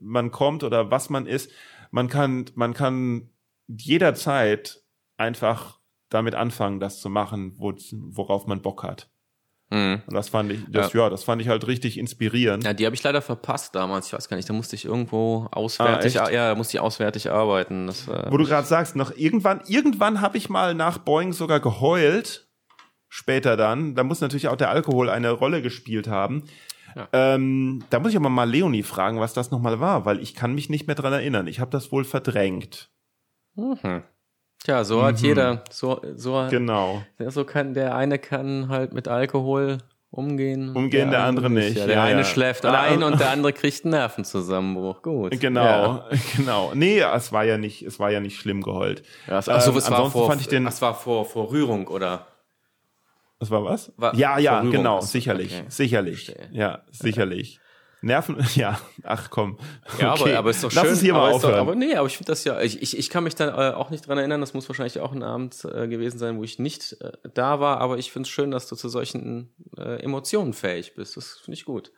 man kommt oder was man ist, man kann, man kann jederzeit einfach damit anfangen, das zu machen, wo, worauf man Bock hat. Mhm. Und das fand ich, das, ja. das fand ich halt richtig inspirierend. Ja, die habe ich leider verpasst damals. Ich weiß gar nicht, da musste ich irgendwo auswärtig, Ah, ja, da musste ich auswärtig arbeiten. Das, äh, Wo du gerade sagst, noch irgendwann, irgendwann habe ich mal nach Boeing sogar geheult. Später dann. Da muss natürlich auch der Alkohol eine Rolle gespielt haben. Ja. Ähm, da muss ich aber mal Leonie fragen, was das nochmal war, weil ich kann mich nicht mehr dran erinnern. Ich habe das wohl verdrängt. mhm. Tja, so hat jeder, so, so, Genau. so kann, der eine kann halt mit Alkohol umgehen. Umgehen, der andere nicht. Ja, der Ja, eine ja. schläft ein und der andere kriegt einen Nervenzusammenbruch. Gut. Genau, [LAUGHS] genau. Nee, es war ja nicht, es war ja nicht schlimm geheult. Ja, ach so, Ähm, was war ansonsten vor, fand ich den- was war vor, vor Rührung oder? Das war was? War- ja, ja, genau, sicherlich, okay. sicherlich. Verstehe. Ja, sicherlich. Nerven, [LAUGHS] ja, ach komm. Ja, Okay. aber, aber ist doch Lass schön. uns hier aber mal ist doch, aufhören. aber nee, aber ich finde das ja, ich, ich, ich kann mich dann äh, auch nicht dran erinnern, das muss wahrscheinlich auch ein Abend äh, gewesen sein, wo ich nicht äh, da war, aber ich finde es schön, dass du zu solchen äh, Emotionen fähig bist. Das finde ich gut.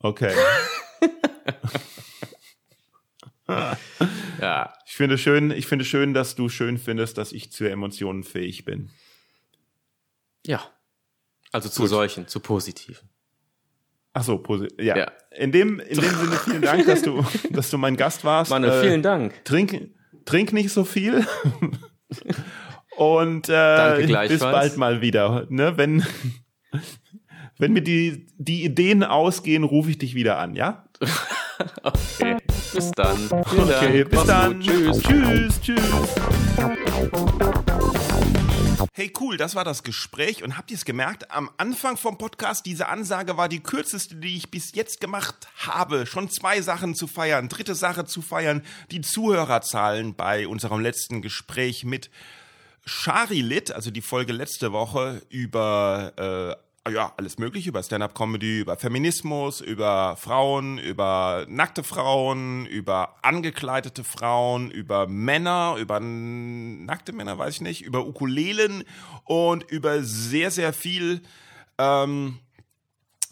Okay. [LAUGHS] Ja. Ich finde schön, ich finde schön, dass du schön findest, dass ich zu Emotionen fähig bin. Ja. Also zu Gut. solchen, zu positiven. Ach so, ja. Ja. In dem, in dem Sinne vielen Dank, dass du, [LAUGHS] dass du mein Gast warst. Mann, vielen Dank. Trink, trink nicht so viel. [LAUGHS] Und äh, Danke bis bald mal wieder. Ne? Wenn, [LAUGHS] wenn mir die, die Ideen ausgehen, rufe ich dich wieder an, ja? Okay. Bis dann. Vielen Okay, Dank. bis Mach's dann. Gut. Tschüss. Tschüss, tschüss. Hey, cool, das war das Gespräch. Und habt ihr es gemerkt? Am Anfang vom Podcast, diese Ansage war die kürzeste, die ich bis jetzt gemacht habe. Schon zwei Sachen zu feiern. Dritte Sache zu feiern, die Zuhörerzahlen bei unserem letzten Gespräch mit Shari Lit, also die Folge letzte Woche über äh, ja, alles mögliche, über Stand-up-Comedy, über Feminismus, über Frauen, über nackte Frauen, über angekleidete Frauen, über Männer, über nackte Männer, weiß ich nicht, über Ukulelen und über sehr, sehr viel. Ähm,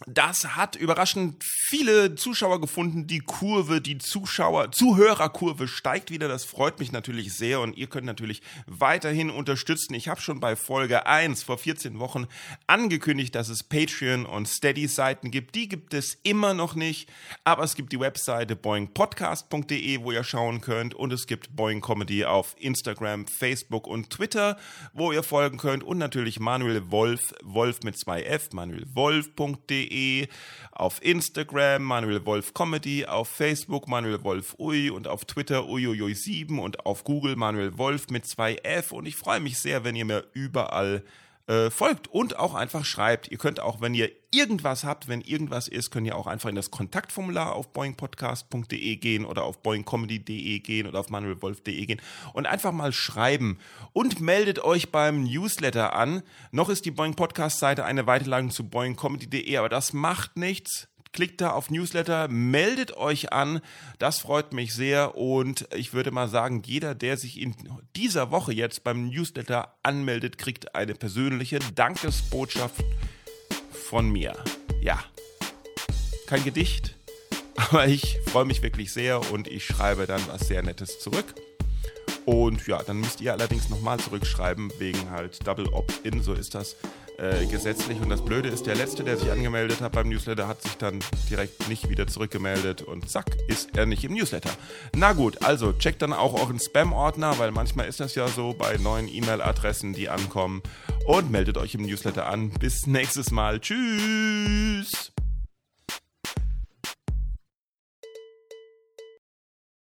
das hat überraschend viele Zuschauer gefunden. Die Kurve, die Zuschauer, Zuhörerkurve steigt wieder. Das freut mich natürlich sehr und ihr könnt natürlich weiterhin unterstützen. Ich habe schon bei Folge 1 vor 14 Wochen angekündigt, dass es Patreon und Steady-Seiten gibt. Die gibt es immer noch nicht, aber es gibt die Webseite boingpodcast.de, wo ihr schauen könnt und es gibt Boing Comedy auf Instagram, Facebook und Twitter, wo ihr folgen könnt und natürlich Manuel Wolf, Wolf mit zwei F, manuelwolf.de auf Instagram, Manuel Wolf Comedy, auf Facebook, Manuel Wolf Ui und auf Twitter uiuiui7 und auf Google Manuel Wolf mit zwei F und ich freue mich sehr, wenn ihr mir überall äh, folgt und auch einfach schreibt. Ihr könnt auch, wenn ihr irgendwas habt, wenn irgendwas ist, könnt ihr auch einfach in das Kontaktformular auf boingpodcast.de gehen oder auf boingcomedy.de gehen oder auf manuelwolf.de gehen und einfach mal schreiben und meldet euch beim Newsletter an. Noch ist die Boing Podcast Seite eine Weiterleitung zu boingcomedy.de, aber das macht nichts klickt da auf Newsletter, meldet euch an. Das freut mich sehr und ich würde mal sagen, jeder, der sich in dieser Woche jetzt beim Newsletter anmeldet, kriegt eine persönliche Dankesbotschaft von mir. Ja, kein Gedicht, [LAUGHS] aber ich freue mich wirklich sehr und ich schreibe dann was sehr Nettes zurück. Und ja, dann müsst ihr allerdings nochmal zurückschreiben, wegen halt Double Opt-in, so ist das äh, gesetzlich. Und das Blöde ist, der Letzte, der sich angemeldet hat beim Newsletter, hat sich dann direkt nicht wieder zurückgemeldet und zack, ist er nicht im Newsletter. Na gut, also checkt dann auch euren Spam-Ordner, weil manchmal ist das ja so bei neuen E-Mail-Adressen, die ankommen. Und meldet euch im Newsletter an. Bis nächstes Mal. Tschüss!